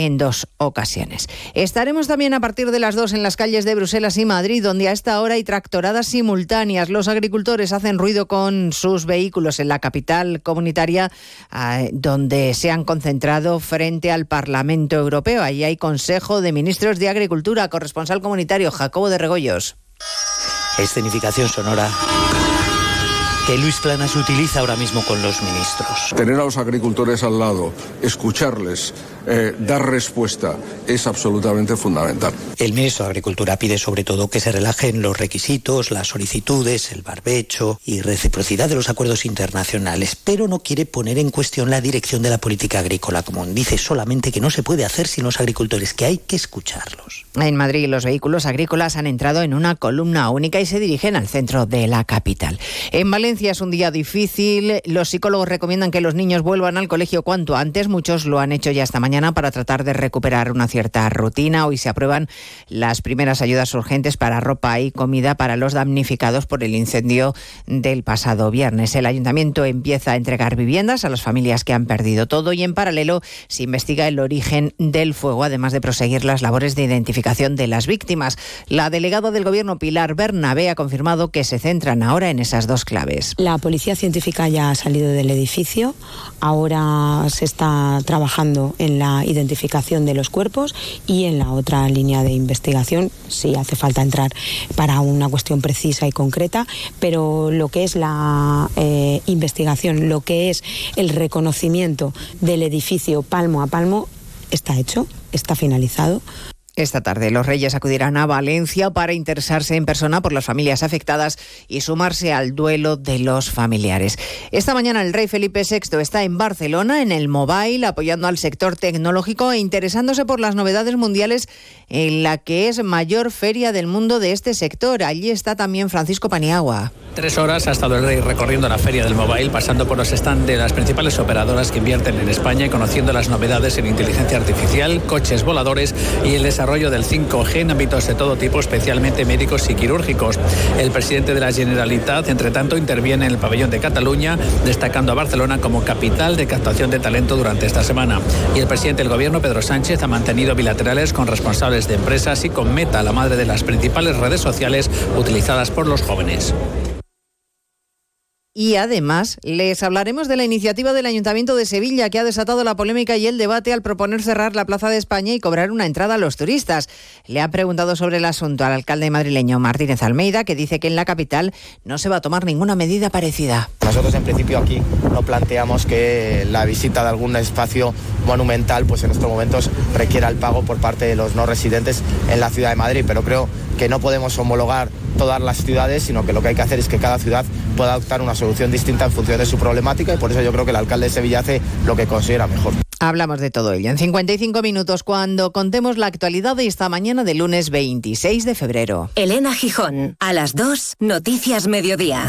en dos ocasiones. Estaremos también a partir de las dos en las calles de Bruselas y Madrid, donde a esta hora hay tractoradas simultáneas. Los agricultores hacen ruido con sus vehículos en la capital comunitaria, ah, donde se han concentrado frente al Parlamento Europeo. Allí hay Consejo de Ministros de Agricultura, corresponsal comunitario Jacobo de Regoyos. Escenificación sonora que Luis Planas utiliza ahora mismo con los ministros. Tener a los agricultores al lado, escucharles, eh, dar respuesta es absolutamente fundamental. El ministro de Agricultura pide sobre todo que se relajen los requisitos, las solicitudes, el barbecho y reciprocidad de los acuerdos internacionales, pero no quiere poner en cuestión la dirección de la política agrícola común. Dice solamente que no se puede hacer sin los agricultores, que hay que escucharlos. En Madrid los vehículos agrícolas han entrado en una columna única y se dirigen al centro de la capital. En Valencia es un día difícil. Los psicólogos recomiendan que los niños vuelvan al colegio cuanto antes. Muchos lo han hecho ya esta mañana para tratar de recuperar una cierta rutina. Hoy se aprueban las primeras ayudas urgentes para ropa y comida para los damnificados por el incendio del pasado viernes. El ayuntamiento empieza a entregar viviendas a las familias que han perdido todo y en paralelo se investiga el origen del fuego, además de proseguir las labores de identificación de las víctimas. La delegada del gobierno Pilar Bernabé ha confirmado que se centran ahora en esas dos claves. La policía científica ya ha salido del edificio, ahora se está trabajando en la identificación de los cuerpos y en la otra línea de investigación, si hace falta entrar para una cuestión precisa y concreta, pero lo que es la eh, investigación, lo que es el reconocimiento del edificio palmo a palmo, está hecho, está finalizado. Esta tarde los Reyes acudirán a Valencia para interesarse en persona por las familias afectadas y sumarse al duelo de los familiares. Esta mañana el rey Felipe VI está en Barcelona en el Mobile apoyando al sector tecnológico e interesándose por las novedades mundiales en la que es mayor feria del mundo de este sector. Allí está también Francisco Paniagua. Tres horas ha estado el rey recorriendo la feria del Mobile, pasando por los stands de las principales operadoras que invierten en España y conociendo las novedades en inteligencia artificial, coches voladores y el desarrollo del 5G en ámbitos de todo tipo, especialmente médicos y quirúrgicos. El presidente de la Generalitat, entre tanto, interviene en el pabellón de Cataluña, destacando a Barcelona como capital de captación de talento durante esta semana. Y el presidente del gobierno, Pedro Sánchez, ha mantenido bilaterales con responsables de empresas y con Meta, la madre de las principales redes sociales utilizadas por los jóvenes. Y además les hablaremos de la iniciativa del Ayuntamiento de Sevilla que ha desatado la polémica y el debate al proponer cerrar la Plaza de España y cobrar una entrada a los turistas. Le ha preguntado sobre el asunto al alcalde madrileño Martínez Almeida que dice que en la capital no se va a tomar ninguna medida parecida. Nosotros en principio aquí no planteamos que la visita de algún espacio monumental pues en estos momentos requiera el pago por parte de los no residentes en la ciudad de Madrid, pero creo que no podemos homologar todas las ciudades, sino que lo que hay que hacer es que cada ciudad pueda adoptar una solución distinta en función de su problemática y por eso yo creo que el alcalde de Sevilla hace lo que considera mejor. Hablamos de todo ello en 55 minutos cuando contemos la actualidad de esta mañana de lunes 26 de febrero. Elena Gijón, a las 2, Noticias Mediodía.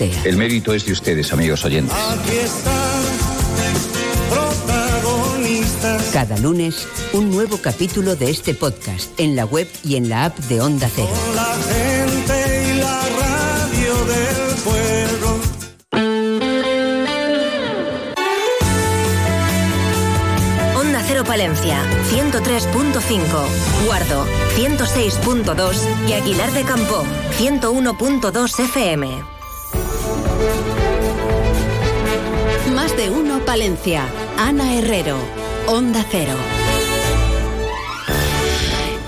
El mérito es de ustedes, amigos oyentes. Aquí están, protagonistas. Cada lunes, un nuevo capítulo de este podcast en la web y en la app de Onda Cero. Con la gente y la radio del pueblo. Onda Cero Palencia, 103.5, Guardo, 106.2 y Aguilar de Campo, 101.2 FM. Más de uno Palencia. Ana Herrero. Onda Cero.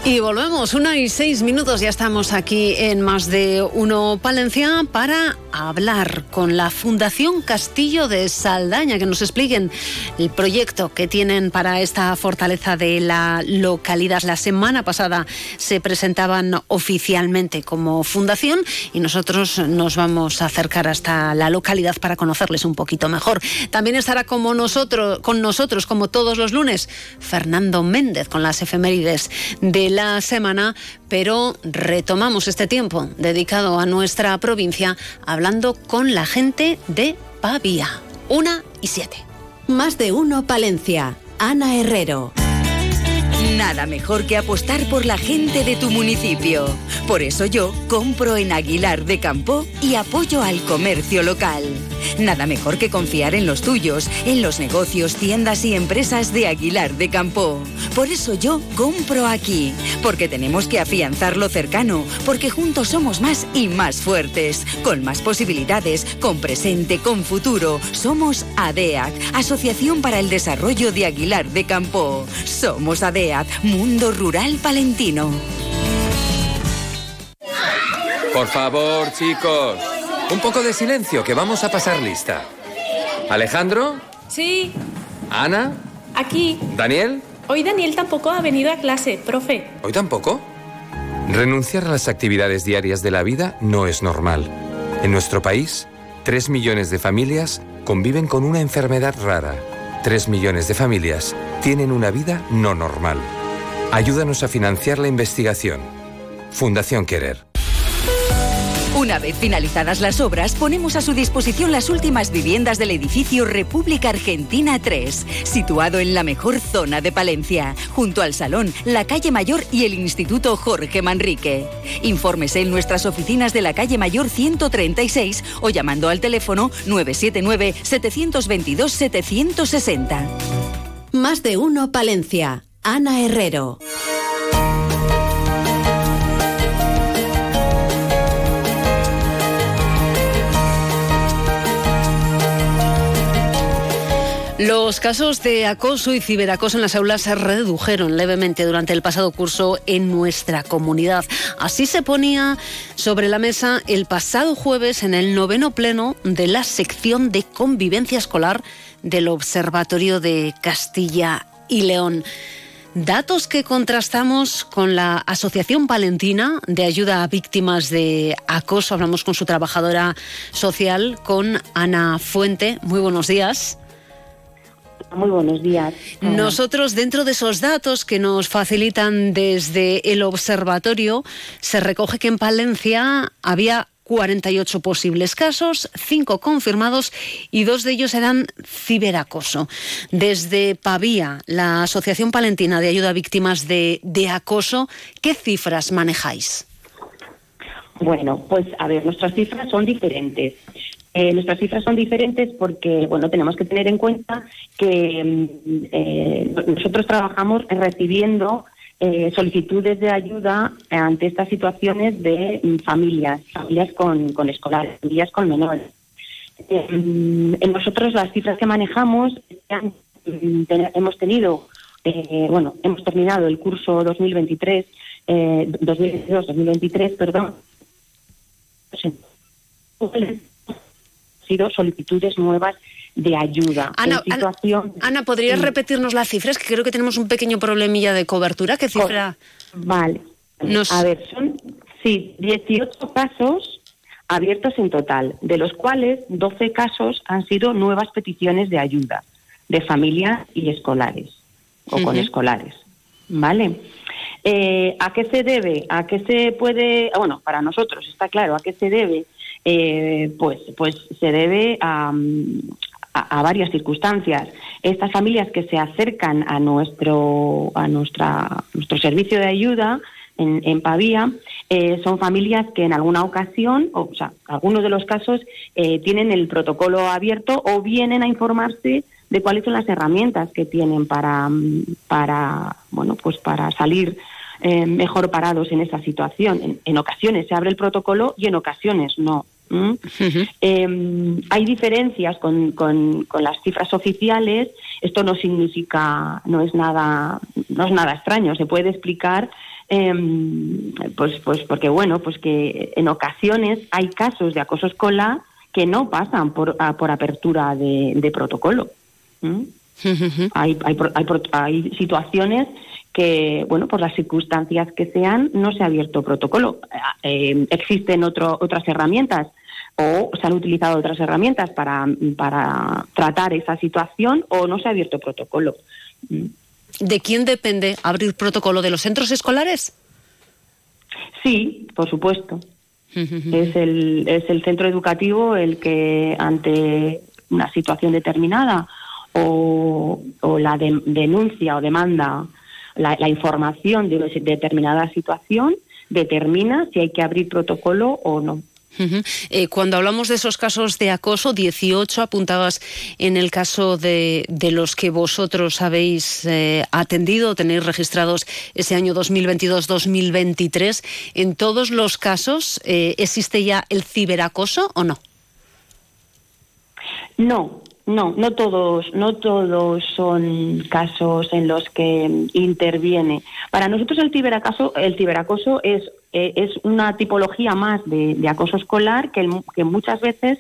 Y volvemos, una y seis minutos, ya estamos aquí en Más de Uno Palencia para hablar con la Fundación Castillo de Saldaña, que nos expliquen el proyecto que tienen para esta fortaleza de la localidad. La semana pasada se presentaban oficialmente como fundación y nosotros nos vamos a acercar hasta la localidad para conocerles un poquito mejor. También estará como nosotros, con nosotros, como todos los lunes, Fernando Méndez con las efemérides de la semana, pero retomamos este tiempo dedicado a nuestra provincia hablando con la gente de Pavía. Una y siete. Más de uno Palencia. Ana Herrero. Nada mejor que apostar por la gente de tu municipio. Por eso yo compro en Aguilar de Campo y apoyo al comercio local. Nada mejor que confiar en los tuyos, en los negocios, tiendas y empresas de Aguilar de Campo. Por eso yo compro aquí, porque tenemos que afianzar lo cercano, porque juntos somos más y más fuertes, con más posibilidades, con presente, con futuro. Somos ADEAC, Asociación para el Desarrollo de Aguilar de Campo. Somos ADEAC, Mundo Rural Palentino. Por favor, chicos, un poco de silencio, que vamos a pasar lista. Alejandro, Sí, Ana, aquí. Daniel, Hoy Daniel tampoco ha venido a clase, profe. ¿hoy tampoco? Renunciar a las actividades diarias de la vida no es normal. En nuestro país, 3 millones de familias conviven con una enfermedad rara. 3 millones de familias tienen una vida no normal. Ayúdanos a financiar la investigación. Fundación Querer. Una vez finalizadas las obras, ponemos a su disposición las últimas viviendas del edificio República Argentina 3, situado en la mejor zona de Palencia, junto al Salón, la Calle Mayor y el Instituto Jorge Manrique. Infórmese en nuestras oficinas de la Calle Mayor 136 o llamando al teléfono 979-722-760. Más de uno Palencia. Ana Herrero. Los casos de acoso y ciberacoso en las aulas se redujeron levemente durante el pasado curso en nuestra comunidad. Así se ponía sobre la mesa el pasado jueves en el noveno pleno de la sección de convivencia escolar del Observatorio de Castilla y León. Datos que contrastamos con la Asociación Palentina de Ayuda a Víctimas de Acoso. Hablamos con su trabajadora social, con Ana Fuente. Muy buenos días. Muy buenos días. Nosotros, dentro de esos datos que nos facilitan desde el observatorio, se recoge que en Palencia había 48 posibles casos, 5 confirmados y dos de ellos eran ciberacoso. Desde Pavía, la Asociación Palentina de Ayuda a Víctimas de, de Acoso, ¿qué cifras manejáis? Bueno, pues a ver, nuestras cifras son diferentes. Eh, nuestras cifras son diferentes porque, bueno, tenemos que tener en cuenta que mm, eh, nosotros trabajamos recibiendo eh, solicitudes de ayuda ante estas situaciones de mm, familias, familias con, con escolares, familias con menores. Eh, nosotros las cifras que manejamos mm, hemos tenido, bueno, hemos terminado el curso 2023, eh, 2022-2023, perdón, sido solicitudes nuevas de ayuda. Ana, situación, Ana, ¿podrías repetirnos las cifras? Que creo que tenemos un pequeño problemilla de cobertura. ¿Qué cifra? Vale. A ver, son sí, 18 casos abiertos en total, de los cuales 12 casos han sido nuevas peticiones de ayuda de familia y escolares o con escolares. ¿Vale? Eh, ¿A qué se debe? ¿A qué se puede? Bueno, para nosotros está claro a qué se debe. Eh, pues, pues se debe a, a, varias circunstancias. Estas familias que se acercan a nuestro a nuestra nuestro servicio de ayuda en, en Pavía eh, son familias que en alguna ocasión, o, sea, algunos de los casos eh, tienen el protocolo abierto o vienen a informarse de cuáles son las herramientas que tienen para para bueno pues para salir eh, mejor parados en esa situación. En, ocasiones se abre el protocolo y en ocasiones no. Em, hay diferencias con, con, las cifras oficiales. Esto no significa, no es nada, no es nada extraño. Se puede explicar, em, pues, pues porque bueno, pues que en ocasiones hay casos de acoso escolar que no pasan por, por apertura de, protocolo. hay, hay, hay, hay situaciones que, bueno, por las circunstancias que sean, no se ha abierto protocolo. Eh, existen otro, otras herramientas o se han utilizado otras herramientas para, para tratar esa situación o no se ha abierto protocolo. ¿De quién depende abrir protocolo? ¿De los centros escolares? Sí, por supuesto. *laughs* es, el, es el centro educativo el que ante una situación determinada o, o la denuncia o demanda la, información de una determinada situación determina si hay que abrir protocolo o no. Eh, cuando hablamos de esos casos de acoso, 18 apuntabas en el caso de, los que vosotros habéis eh, atendido, tenéis registrados ese año 2022-2023. ¿En todos los casos eh, existe ya el ciberacoso o no? No, no, no todos, no todos son casos en los que interviene. Para nosotros el ciberacoso, el ciberacoso es, eh, es una tipología más de, acoso escolar que, que, muchas veces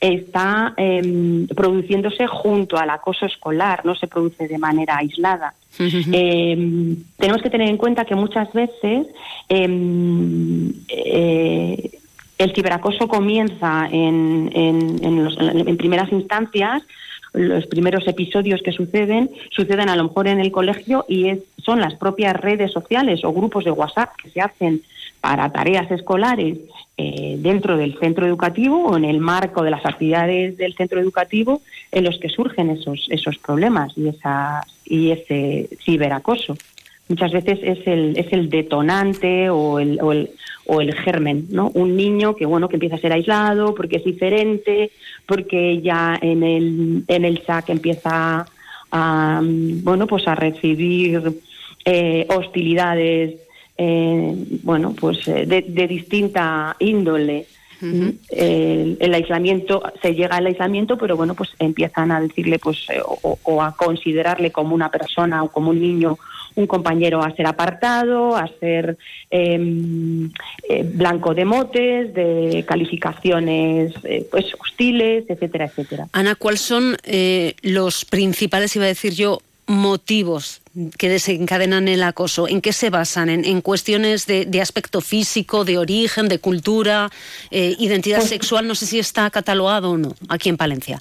está em, produciéndose junto al acoso escolar, no se produce de manera aislada. *laughs* Em, tenemos que tener en cuenta que muchas veces em, eh, el ciberacoso comienza en, en, primeras instancias, los primeros episodios que suceden, suceden a lo mejor en el colegio y es, son las propias redes sociales o grupos de WhatsApp que se hacen para tareas escolares eh, dentro del centro educativo o en el marco de las actividades del centro educativo en los que surgen esos, esos problemas y, esa, y ese ciberacoso. Muchas veces es el, es el detonante o el, o el germen, ¿no? Un niño que, bueno, que empieza a ser aislado porque es diferente, porque ya en el, en el SAC empieza a, bueno, pues a recibir eh, hostilidades, eh, bueno, pues eh, de, de distinta índole. el, aislamiento se llega al aislamiento pero bueno pues empiezan a decirle pues o, o, a considerarle como una persona o como un niño un compañero a ser apartado, a ser em, eh, blanco de motes, de calificaciones eh, pues hostiles, etcétera, etcétera. Ana, ¿cuáles son eh, los principales, iba a decir yo, motivos que desencadenan el acoso? ¿En qué se basan? ¿En, cuestiones de, aspecto físico, de origen, de cultura, identidad pues sexual? No sé si está catalogado o no aquí en Palencia.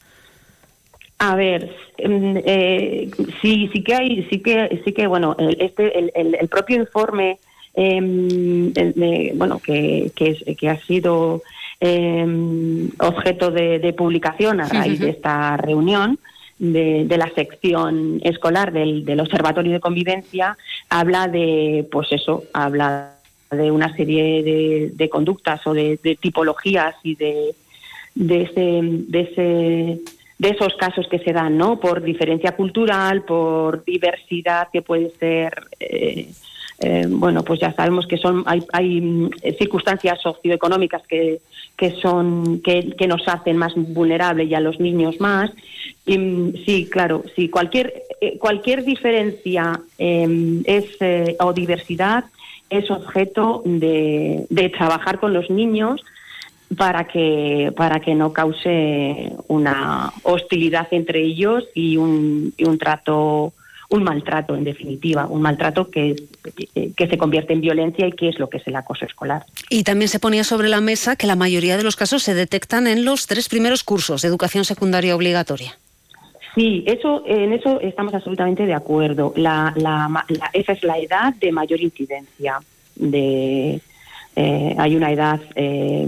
A ver, em, eh, sí, sí que hay, sí que, sí que, bueno, este, el, el, propio informe, em, bueno, que, que, ha sido em, objeto de, publicación a raíz de esta reunión de, de la sección escolar del, del Observatorio de Convivencia, habla de, pues eso, habla de una serie de, de conductas o de, de tipologías y de, de ese, de ese de esos casos que se dan, ¿no? Por diferencia cultural, por diversidad que puede ser eh, eh, bueno, pues ya sabemos que son hay, hay mm, circunstancias socioeconómicas que, que son que, nos hacen más vulnerables y a los niños más. Y mm, sí, claro, sí, cualquier eh, cualquier diferencia eh, es eh, o diversidad es objeto de, de trabajar con los niños para que para que no cause una hostilidad entre ellos y un, y un trato un maltrato en definitiva un maltrato que, que se convierte en violencia y que es lo que es el acoso escolar Y también se ponía sobre la mesa que la mayoría de los casos se detectan en los tres primeros cursos de educación secundaria obligatoria. Sí, eso, en eso estamos absolutamente de acuerdo. La, la, la- esa es la edad de mayor incidencia. De, eh, hay una edad eh,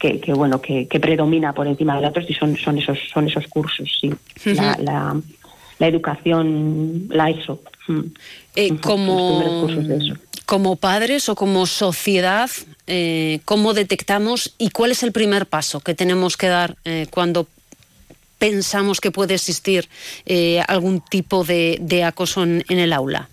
que, que, bueno que, que predomina por encima de la otra y son, son esos son esos cursos, sí. La, la, la educación, la ESO. Mm. Eh, como, de eso. como padres o como sociedad, eh, ¿cómo detectamos y cuál es el primer paso que tenemos que dar cuando pensamos que puede existir algún tipo de, de acoso en, en el aula?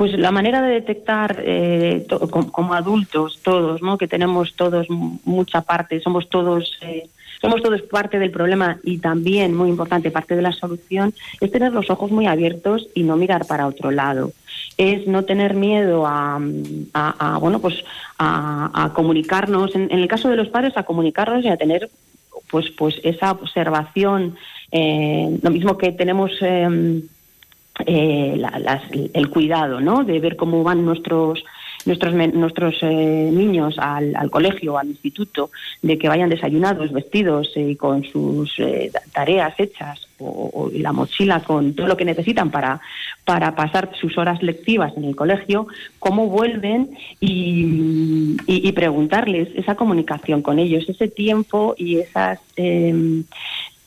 Pues la manera de detectar eh, como, adultos todos, ¿no? Que tenemos todos mucha parte, somos todos eh, somos todos parte del problema y también muy importante parte de la solución es tener los ojos muy abiertos y no mirar para otro lado. Es no tener miedo a, a- a, bueno pues a, a comunicarnos en, en el caso de los padres a comunicarnos y a tener pues pues esa observación eh, lo mismo que tenemos eh, eh, la- las- el cuidado, ¿no? De ver cómo van nuestros nuestros nuestros eh, niños al, al colegio, al instituto, de que vayan desayunados, vestidos y con sus eh, ta- tareas hechas o, la mochila con todo lo que necesitan para para pasar sus horas lectivas en el colegio, cómo vuelven y, y- y preguntarles esa comunicación con ellos, ese tiempo y esas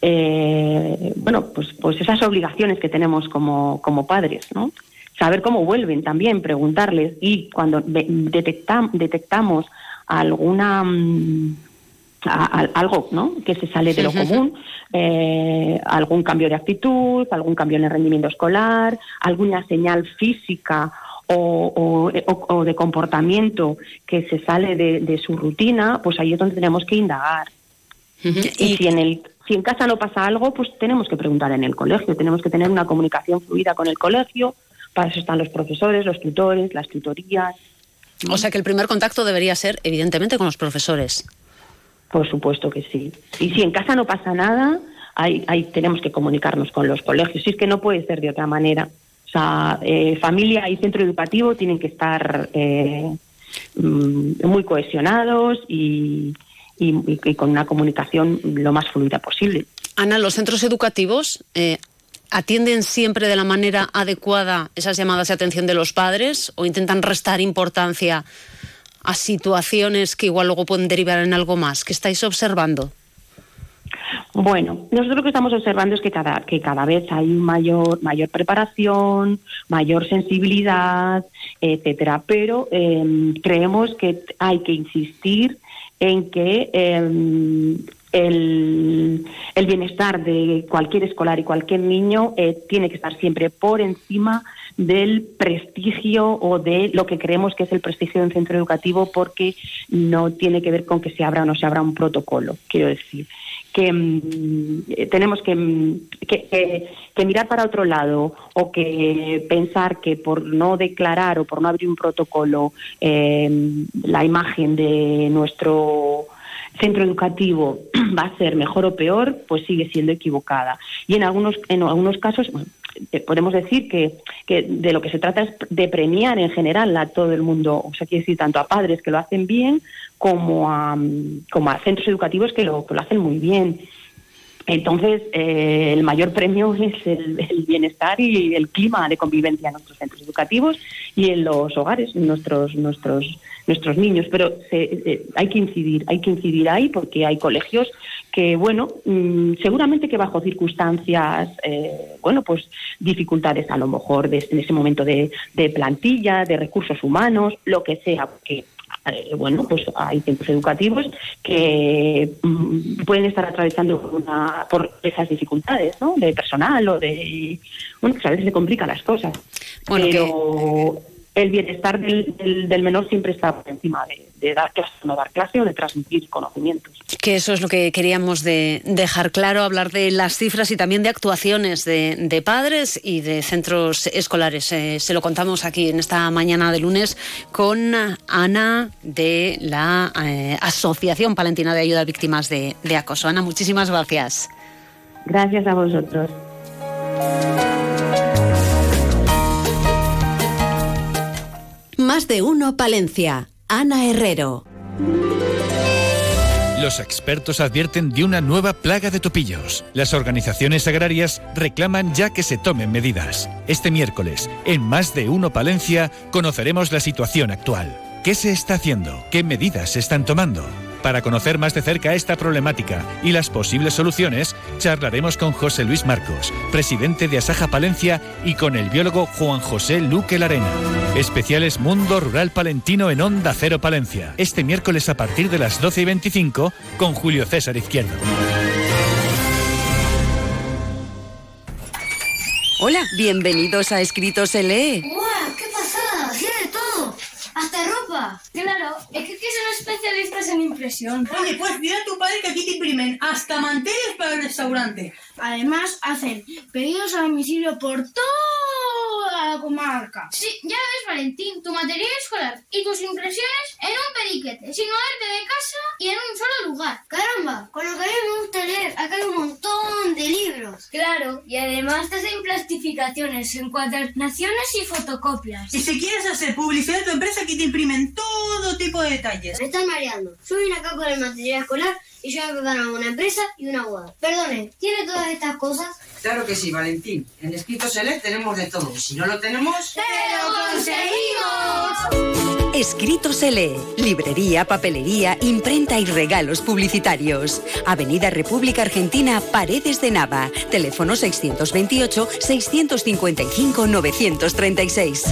eh, bueno, pues, pues esas obligaciones que tenemos como, como padres, ¿no? Saber cómo vuelven también, preguntarles y cuando detectamos alguna mm, a- a- algo ¿no? que se sale de lo común, eh, algún cambio de actitud, algún cambio en el rendimiento escolar, alguna señal física o, o- de comportamiento que se sale de, de su rutina, pues ahí es donde tenemos que indagar. Y si en el si en casa no pasa algo, pues tenemos que preguntar en el colegio, tenemos que tener una comunicación fluida con el colegio, para eso están los profesores, los tutores, las tutorías. O sea que el primer contacto debería ser, evidentemente, con los profesores. Por supuesto que sí. Y si en casa no pasa nada, ahí, ahí tenemos que comunicarnos con los colegios. Si es que no puede ser de otra manera. O sea, eh, familia y centro educativo tienen que estar eh, mm, muy cohesionados y, y- y con una comunicación lo más fluida posible. Ana, ¿los centros educativos eh, atienden siempre de la manera adecuada esas llamadas de atención de los padres o intentan restar importancia a situaciones que igual luego pueden derivar en algo más? ¿Qué estáis observando? Bueno, nosotros lo que estamos observando es que cada, que cada vez hay mayor, mayor preparación, mayor sensibilidad, etcétera. Pero eh, creemos que hay que insistir en que eh, el, el bienestar de cualquier escolar y cualquier niño eh, tiene que estar siempre por encima del prestigio o de lo que creemos que es el prestigio de un centro educativo porque no tiene que ver con que se abra o no se abra un protocolo, quiero decir que mm, eh, tenemos que, mm, que, que- que mirar para otro lado o que pensar que por no declarar o por no abrir un protocolo eh, la imagen de nuestro centro educativo *clears throat* va a ser mejor o peor, pues sigue siendo equivocada. Y en algunos, en algunos casos eh, podemos decir que, que de lo que se trata es de premiar en general a todo el mundo, o sea, quiere decir tanto a padres que lo hacen bien como a, como a centros educativos que lo, hacen muy bien. Entonces, eh, el mayor premio *laughs* es el, el bienestar y el clima de convivencia en nuestros centros educativos y en los hogares, nuestros nuestros nuestros niños. Pero se- eh, hay que incidir, hay que incidir ahí porque hay colegios que, bueno, mm, seguramente que bajo circunstancias, eh, bueno, pues dificultades a lo mejor de- en ese momento de, de plantilla, de recursos humanos, lo que sea, porque eh, bueno, pues hay centros educativos que mm, pueden estar atravesando por, una, por esas dificultades, ¿no? De personal o de... Bueno, pues a veces se complican las cosas. Bueno, Pero el bienestar del, del, menor siempre está por encima de, dar clase o no dar clase o de transmitir conocimientos. Que eso es lo que queríamos de dejar claro, hablar de las cifras y también de actuaciones de, padres y de centros escolares. Eh, se lo contamos aquí en esta mañana de lunes con Ana de la eh, Asociación Palentina de Ayuda a Víctimas de, de Acoso. Ana, muchísimas gracias. Gracias a vosotros. Más de uno, Palencia. Ana Herrero. Los expertos advierten de una nueva plaga de topillos. Las organizaciones agrarias reclaman ya que se tomen medidas. Este miércoles, en Más de uno Palencia, conoceremos la situación actual. ¿Qué se está haciendo? ¿Qué medidas se están tomando? Para conocer más de cerca esta problemática y las posibles soluciones, charlaremos con José Luis Marcos, presidente de Asaja Palencia, y con el biólogo Juan José Luque Larena. Especiales Mundo Rural Palentino en Onda Cero Palencia, este miércoles a partir de las 12 y 25 con Julio César Izquierdo. Hola, bienvenidos a Escritos LE. ¡Guau! ¡Qué pasada! ¡Tiene todo! ¡Hasta ropa! Claro, es que aquí son especialistas en impresión. Oye, pues mira a tu padre que aquí te imprimen hasta manteles para el restaurante. Además, hacen pedidos a domicilio por toda la comarca. Sí, ya ves, Valentín, tu material escolar y tus impresiones en un periquete, sin moverte de casa y en un solo lugar. Caramba, con lo que a mí me gusta leer, acá hay un montón de libros. Claro, y además te hacen plastificaciones, encuadernaciones y fotocopias. Y si quieres hacer publicidad de tu empresa, aquí te imprimen todo tipo de detalles. Me están mareando. Yo vine acá con el material escolar y yo me a una empresa y una boda. Perdone, ¿tiene todas estas cosas? Claro que sí, Valentín. En Escritos L tenemos de todo. Si no lo tenemos... ¡Te lo conseguimos! Escritos L. Librería, papelería, imprenta y regalos publicitarios. Avenida República Argentina, Paredes de Nava. Teléfono 628-655-936.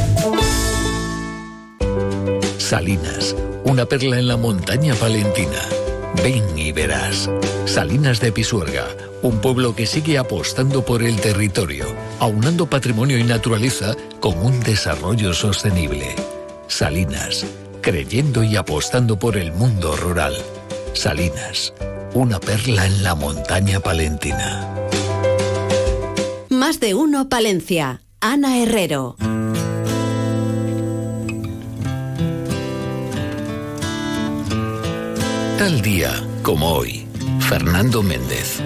Salinas, una perla en la montaña palentina Ven y verás. Salinas de Pisuerga, un pueblo que sigue apostando por el territorio, aunando patrimonio y naturaleza con un desarrollo sostenible. Salinas, creyendo y apostando por el mundo rural. Salinas, una perla en la montaña palentina. Más de uno Palencia. Ana Herrero. Tal día como hoy, Fernando Méndez.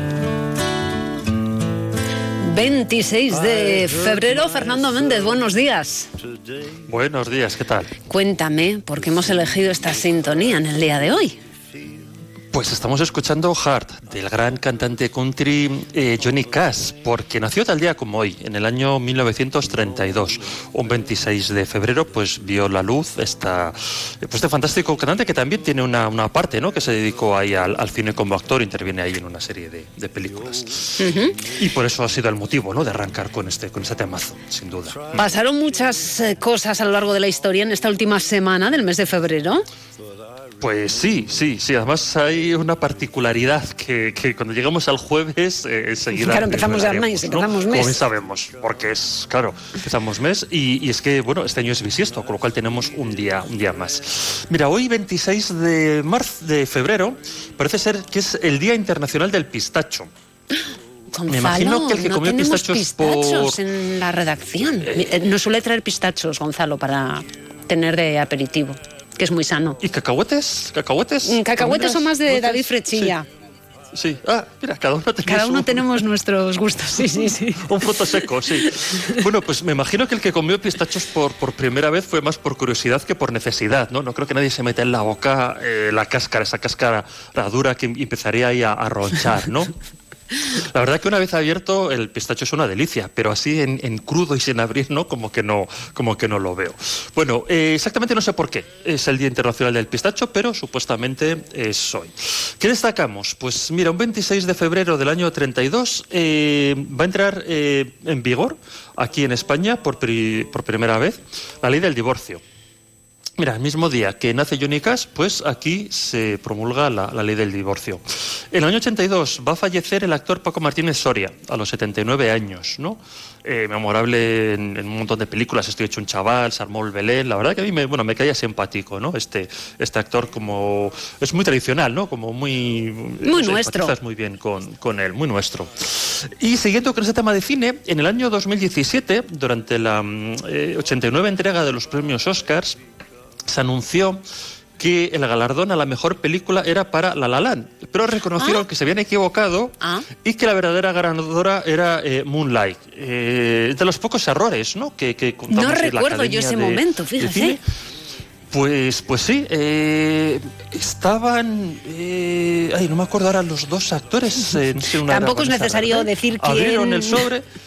26 de febrero, Fernando Méndez, buenos días. Buenos días, ¿qué tal? Cuéntame, ¿por qué hemos elegido esta sintonía en el día de hoy? Pues estamos escuchando Heart del gran cantante country eh, Johnny Cash, porque nació tal día como hoy, en el año 1932. Un 26 de febrero, pues vio la luz esta, pues este fantástico cantante que también tiene una, parte, ¿no? Que se dedicó ahí al, cine como actor, interviene ahí en una serie de, películas. Y por eso ha sido el motivo, ¿no? De arrancar con este, con este temazo, sin duda. Pasaron muchas eh, cosas a lo largo de la historia en esta última semana del mes de febrero. Pues sí, sí, sí. Además hay una particularidad que, cuando llegamos al jueves eh, enseguida... Claro, empezamos ya mes, empezamos mes. Como sabemos, porque es, claro, empezamos mes y, es que, bueno, este año es bisiesto, con lo cual tenemos un día, un día más. Mira, hoy 26 de marzo, de febrero, parece ser que es el Día Internacional del Pistacho. Me imagino que el que no comió pistachos, pistachos en la redacción. Eh, no suele traer pistachos, Gonzalo, para tener de aperitivo que es muy sano. ¿Y cacahuetes? ¿Cacahuetes? Mm, cacahuetes son más de David Frechilla. Sí. Ah, mira, cada uno, cada uno tenemos nuestros gustos, sí, sí, sí. *laughs* un fruto seco, sí. Bueno, pues me imagino que el que comió pistachos por, por primera vez fue más por curiosidad que por necesidad, ¿no? No creo que nadie se meta en la boca eh, la cáscara, esa cáscara dura que empezaría ahí a, a ronchar, ¿no? *laughs* La verdad que una vez abierto el pistacho es una delicia, pero así en, crudo y sin abrir, ¿no? Como que no, como que no lo veo. Bueno, eh, exactamente no sé por qué es el Día Internacional del Pistacho, pero supuestamente es hoy. ¿Qué destacamos? Pues mira, un 26 de febrero del año 32 eh, va a entrar eh, en vigor aquí en España por, por primera vez la ley del divorcio. Mira, el mismo día que nace Johnny Cash, pues aquí se promulga la, ley del divorcio. En el año 82 va a fallecer el actor Paco Martínez Soria, a los 79 años, ¿no? Eh, memorable en, en un montón de películas, Estoy hecho un chaval, el Belén, la verdad que a mí me, bueno, me caía simpático, ¿no? Este, este actor como... es muy tradicional, ¿no? Como muy... Muy nuestro. empatizas muy bien con, con él, muy nuestro. Y siguiendo con ese tema de cine, en el año 2017, durante la mm, eh, 89 entrega de los premios Oscars, se anunció que el galardón a la mejor película era para La La Land, pero reconocieron que se habían equivocado Ah. y que la verdadera ganadora era eh, Moonlight. Eh, de los pocos errores, ¿no? Que, que contamos No en la recuerdo yo ese de- momento, fíjate. Pues, pues sí, eh, estaban, ay, no me acuerdo ahora los dos actores. no sé, una Tampoco es necesario decir quién- Abrieron el sobre *laughs*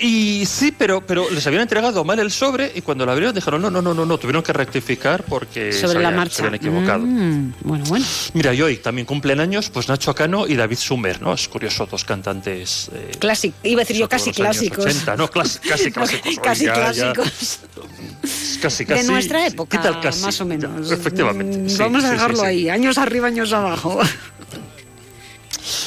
y sí, pero, pero les habían entregado mal el sobre y cuando lo abrieron dijeron no, no, no, no, no, tuvieron que rectificar porque se Sobre la habían- marcha. se habían equivocado. Mm, bueno, bueno. Mira, y hoy también cumplen años pues Nacho Cano y David Sumer, ¿no? Es curioso, dos cantantes. eh, Clásico. Iba a decir yo casi clásicos. 80, no, clas- casi *laughs* clásicos. Casi ya- clásicos. casi, de nuestra época, ¿Qué tal casi? más o menos. Ya, efectivamente. Mm, sí, Vamos a sí, dejarlo sí. ahí, años arriba, años abajo.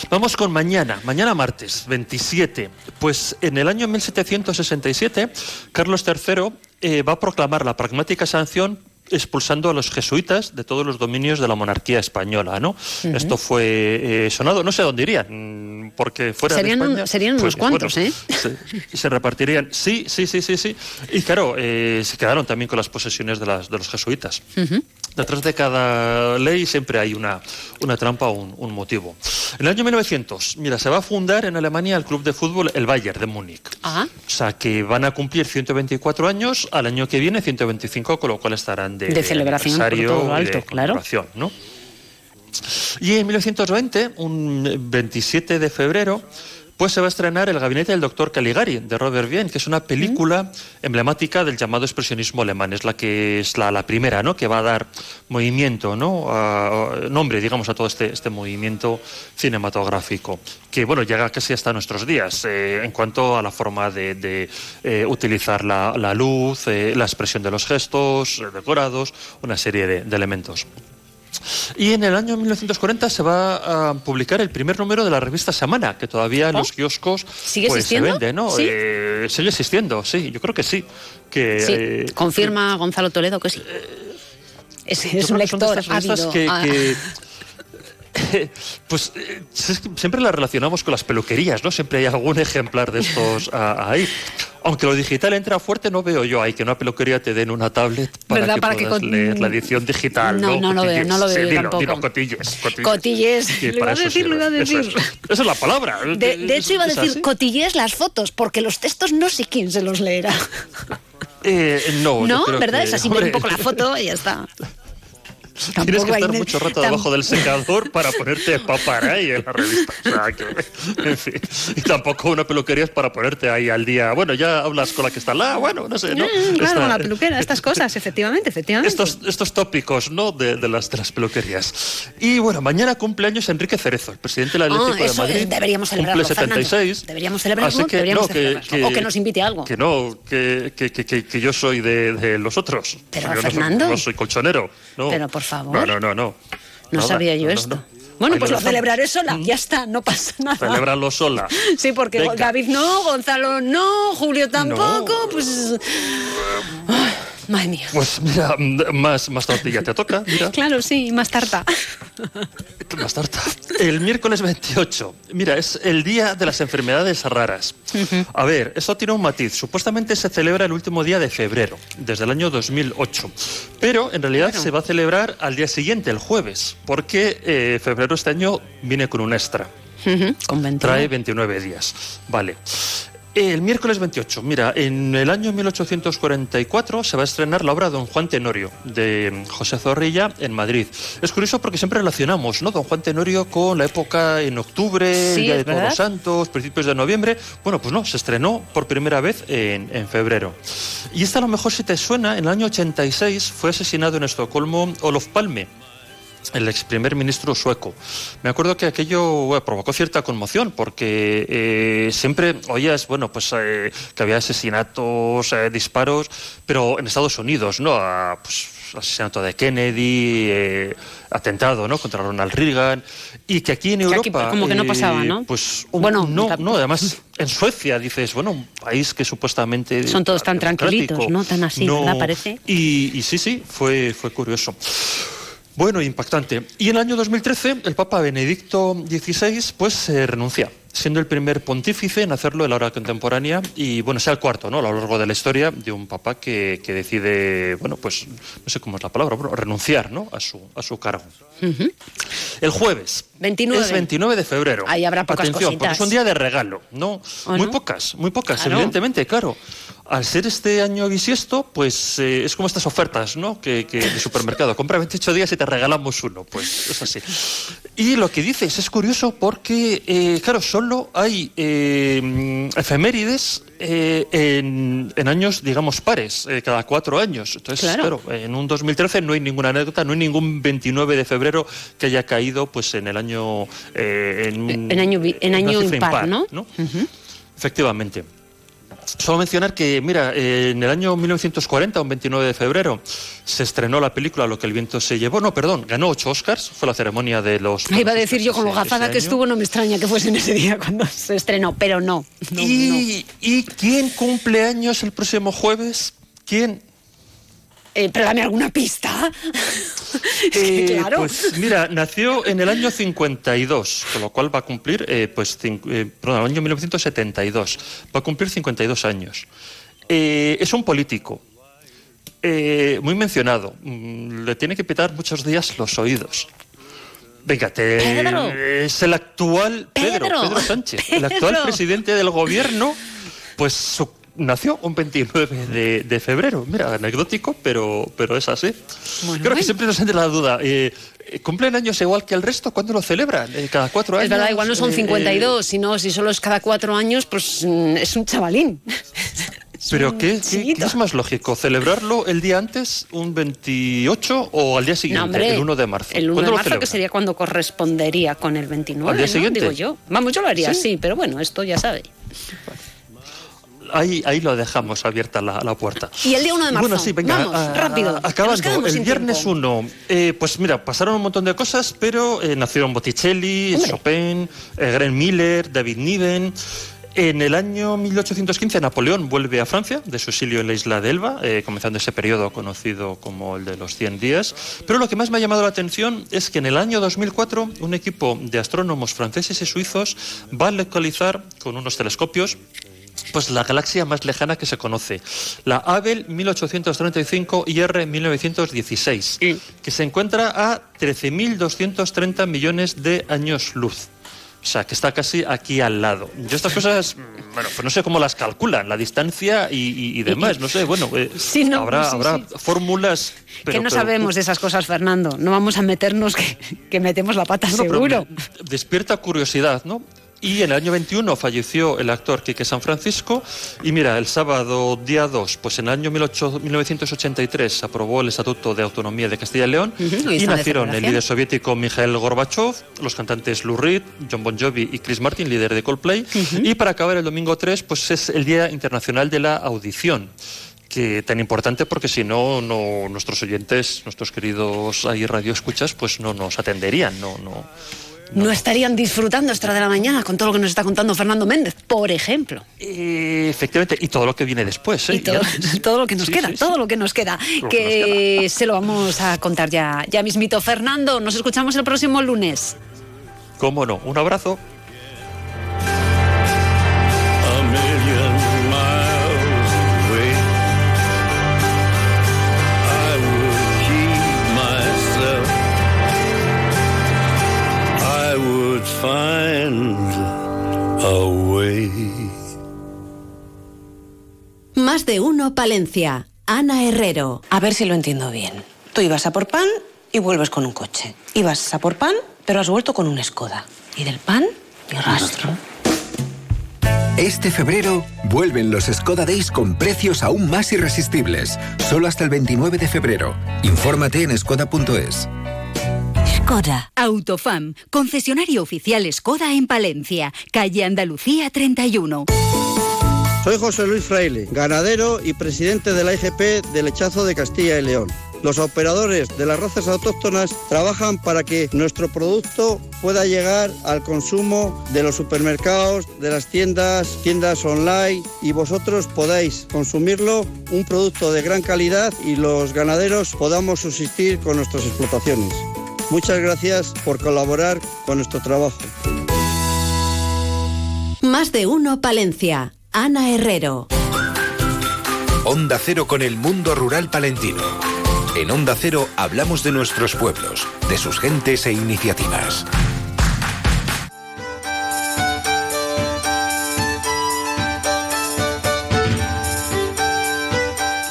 Vamos con mañana, mañana martes 27. Pues en el año 1767, Carlos III eh, va a proclamar la pragmática sanción expulsando a los jesuitas de todos los dominios de la monarquía española, ¿no? Esto fue eh, sonado, no sé dónde irían, porque fuera Serían de un- España... serían unos pues, cuantos, bueno, ¿eh? Se, se repartirían, sí, sí, sí, sí, sí. Y claro, eh, se quedaron también con las posesiones de, las, de los jesuitas. Detrás de cada ley siempre hay una, una trampa o un, un motivo. En el año 1900, mira, se va a fundar en Alemania el club de fútbol el Bayern de Múnich. Ah, O sea, que van a cumplir 124 años, al año que viene 125, con lo cual estarán de, De celebración por todo lo y de alto, claro. ¿no? Y en 1920, un 27 de febrero, pues se va a estrenar El gabinete del doctor Caligari, de Robert Bien, que es una película emblemática del llamado expresionismo alemán. Es la que es la, la primera, ¿no? Que va a dar movimiento, ¿no? A- nombre, digamos, a todo este, este movimiento cinematográfico, que, bueno, llega casi hasta nuestros días, eh, en cuanto a la forma de, de, eh, utilizar la, la luz, eh, la expresión de los gestos, decorados, una serie de- de elementos. Y en el año 1940 se va a publicar el primer número de la revista Semana, que todavía en los kioscos. ¿Sigue pues, se existiendo? vende, ¿no? ¿Sí? Eh, sigue existiendo, sí, yo creo que sí. Que, sí, eh, confirma Gonzalo Toledo que sí. Es, yo es creo un que son de lector estas revistas ávido. que- Ah, que- *laughs* *coughs* pues eh, que siempre las relacionamos con las peluquerías, ¿no? Siempre hay algún ejemplar de estos *laughs* ah, ahí. Aunque lo digital entra fuerte, no veo yo ahí que una peluquería te den una tablet para ¿Verdad? que Para que puedas con- leer la edición digital. No, No, no lo veo, Cotilles. no lo veo Sí, yo dilo, tampoco. dilo, cotilles, cotilles. Cotilles. Que Lo iba a decir, lo iba a sirve. Eso decir. es. Esa es la palabra. De, de hecho, iba a ¿Es decir así? cotillés las fotos, porque los textos no sé quién se los leerá. Eh, no, ¿No? ¿Verdad? que- es así, ver un hombre, poco la foto y ya está. *laughs* Tienes que estar mucho rato debajo del *laughs* secador para ponerte paparay en la revista. O sea, que, en fin. Y tampoco una peluquería es para ponerte ahí al día. Bueno, ya hablas con la que está lado, bueno, no sé, ¿no? Mm, claro, Esta- la peluquera, estas cosas, efectivamente, efectivamente. estos, estos tópicos, ¿no? De, de las, de las peluquerías. Y bueno, mañana cumpleaños Enrique Cerezo, el presidente del Atlético de eso Madrid. eh, deberíamos celebrarlo, Cumple 76. Fernando. Deberíamos celebrarlo, Así que, deberíamos no, de que- celebrarlo. o que nos invite a algo. Que no, que, que, que, que- que yo soy de, de los otros. Pero, yo no soy- Fernando. No soy, colchonero. No. Pero, por favor. No, no, no, no. No Nada, sabía yo no, esto. no. Bueno, Ahí pues lo celebraré sola, ya está, no pasa nada. Celébralo sola. *laughs* Sí, porque Venga. David no, Gonzalo no, Julio tampoco, pues... Ay, madre mía. Pues mira, más, más tortilla te toca, mira. Claro, sí, más tarta. *laughs* Más tarta. El miércoles 28. Mira, es el día de las enfermedades raras. A ver, esto tiene un matiz. Supuestamente se celebra el último día de febrero, desde el año 2008. Pero en realidad se va a celebrar al día siguiente, el jueves, porque eh, febrero este año viene con un extra. Con 21. Trae 29 días. Vale. El miércoles 28, mira, en el año 1844 se va a estrenar la obra Don Juan Tenorio de José Zorrilla en Madrid. Es curioso porque siempre relacionamos, ¿no? Don Juan Tenorio con la época en octubre, Sí, el Día de Todos los Santos, principios de noviembre. Bueno, pues no, se estrenó por primera vez en, en febrero. Y esta a lo mejor si te suena, en el año 86 fue asesinado en Estocolmo Olof Palme el ex primer ministro sueco. Me acuerdo que aquello bueno, provocó cierta conmoción porque eh, siempre oías, bueno, pues eh, que había asesinatos, eh, disparos, pero en Estados Unidos, ¿no? A, pues, asesinato de Kennedy, eh, atentado, ¿no? Contra Ronald Reagan. y que aquí en Que aquí Europa como que no eh, pasaba, ¿no? pues Bueno, no tampoco. no además en Suecia dices bueno un país que supuestamente Son todos tan tranquilitos, ¿no? Tan así, no- ¿verdad? Parece. y, y sí sí fue fue curioso bueno impactante y en el año 2013 el Papa Benedicto XVI pues eh, renuncia siendo el primer pontífice en hacerlo en la hora contemporánea y bueno sea el cuarto no a lo largo de la historia de un papa que, que decide bueno pues no sé cómo es la palabra bueno, renunciar no a su a su cargo el jueves 29. es 29 de febrero. Ahí habrá pocas Atención, porque es un día de regalo, ¿no? ¿O muy no? pocas, muy pocas, Claro. evidentemente, claro. Al ser este año bisiesto, pues eh, es como estas ofertas, ¿no? Que, que de supermercado. Compra 28 días y te regalamos uno. Pues es así. Y lo que dices es curioso porque, eh, claro, solo hay eh, efemérides eh, en, en años, digamos, pares, eh, cada cuatro años. Entonces, Claro. claro, en un 2013 no hay ninguna anécdota, no hay ningún 29 de febrero que haya caído pues en el año... eh, en, En año, en año impar, ¿no? Efectivamente. Solo mencionar que, mira, eh, en el año 1940, un 29 de febrero, se estrenó la película Lo que el viento se llevó. No, perdón, ganó ocho Oscars. Fue la ceremonia de los. Iba a decir yo con lo gafada que estuvo, no me extraña que fuese en ese día cuando se estrenó, pero no. no, no. ¿Y, ¿Y quién cumple años el próximo jueves? ¿Quién? Eh, pero dame alguna pista. *laughs* Es que, Eh, claro. Pues mira, nació en el año 52, con lo cual va a cumplir, eh, pues, eh, perdón, el año 1972. Va a cumplir 52 años. Eh, es un político. eh, muy mencionado. Mm, Le tiene que pitar muchos días los oídos. Venga, te- Pedro. es el actual Pedro, Pedro. Pedro Sánchez, el actual presidente del gobierno, pues su- nació un 29 de, de febrero. Mira, anecdótico, pero, pero es así. Bueno, Creo que bueno. siempre nos entra la duda. eh, eh, ¿Cumplen años igual que el resto? ¿Cuándo lo celebran? Eh, ¿Cada cuatro años? Es verdad, igual no son Eh, 52, sino si solo es cada cuatro años, pues mm, es un chavalín. *laughs* ¿Pero qué, qué- qué es más lógico? ¿Celebrarlo el día antes, un 28, o al día siguiente, No, hombre, el 1 de marzo? El 1 de ¿Cuándo lo marzo, que sería cuando correspondería con el 29, ¿Al día ¿no? siguiente? digo yo. Vamos, yo lo haría ¿Sí? así, pero bueno, esto ya sabe. Ahí, ahí lo dejamos abierta la, la puerta. Y el día 1 de marzo. Bueno, sí, venga, Vamos, a- rápido. a- acabando, el viernes tiempo. 1, eh, pues mira, pasaron un montón de cosas, pero eh, nacieron Botticelli, Hombre. Chopin, eh, Glenn Miller, David Niven. En el año 1815 Napoleón vuelve a Francia de su exilio en la isla de Elba, eh, comenzando ese periodo conocido como el de los 100 días. Pero lo que más me ha llamado la atención es que en el año 2004 un equipo de astrónomos franceses y suizos va a localizar con unos telescopios pues la galaxia más lejana que se conoce, la Abel 1835 IR 1916, que se encuentra a 13.230 millones de años luz. O sea, que está casi aquí al lado. Yo estas cosas, mm, bueno, pues no sé cómo las calculan, la distancia y, y- y demás, no sé, bueno, eh, *laughs* Sí, no, habrá, sí, habrá sí. fórmulas... pero- que no pero- sabemos de esas cosas, Fernando. No vamos a meternos que, que metemos la pata seguro. me despierta curiosidad, ¿no? Y en el año 21 falleció el actor Quique San Francisco. Y mira, el sábado día 2, pues en el año 18 1983 se aprobó el Estatuto de Autonomía de Castilla y León. Ujú, hoy y nacieron el líder soviético Mikhail Gorbachev, los cantantes Lou Reed, John Bon Jovi y Chris Martin, líder de Coldplay. Y para acabar el domingo 3, pues es el Día Internacional de la Audición que tan importante porque si no, no nuestros oyentes, nuestros queridos ahí radioescuchas, pues no nos atenderían, no, no, No estarían disfrutando esta hora de la mañana con todo lo que nos está contando Fernando Méndez, por ejemplo. Eh, efectivamente, y todo lo que viene después. ¿eh? Y *laughs* todo, lo que nos Sí, queda, sí, sí. todo lo que nos queda, Lo que, que se lo vamos a contar ya, ya mismito. Fernando, nos escuchamos el próximo lunes. ¿Cómo no? Un abrazo. Find a way. Más de uno, Palencia. Ana Herrero. A ver si lo entiendo bien. Tú ibas a por pan y vuelves con un coche. Ibas a por pan, pero has vuelto con un Skoda. Y del pan, ni rastro. Este febrero vuelven los Skoda Days con precios aún más irresistibles. Solo hasta el 29 de febrero. Infórmate en skoda.es. Skoda. Autofam, concesionario oficial Skoda en Palencia, calle Andalucía 31. Soy José Luis Fraile, ganadero y presidente de la IGP de Lechazo de Castilla y León. Los operadores de las razas autóctonas trabajan para que nuestro producto pueda llegar al consumo de los supermercados, de las tiendas, tiendas online y vosotros podáis consumirlo, un producto de gran calidad y los ganaderos podamos subsistir con nuestras explotaciones. Muchas gracias por colaborar con nuestro trabajo. Más de uno Palencia. Ana Herrero. Onda Cero con el mundo rural palentino. En Onda Cero hablamos de nuestros pueblos, de sus gentes e iniciativas.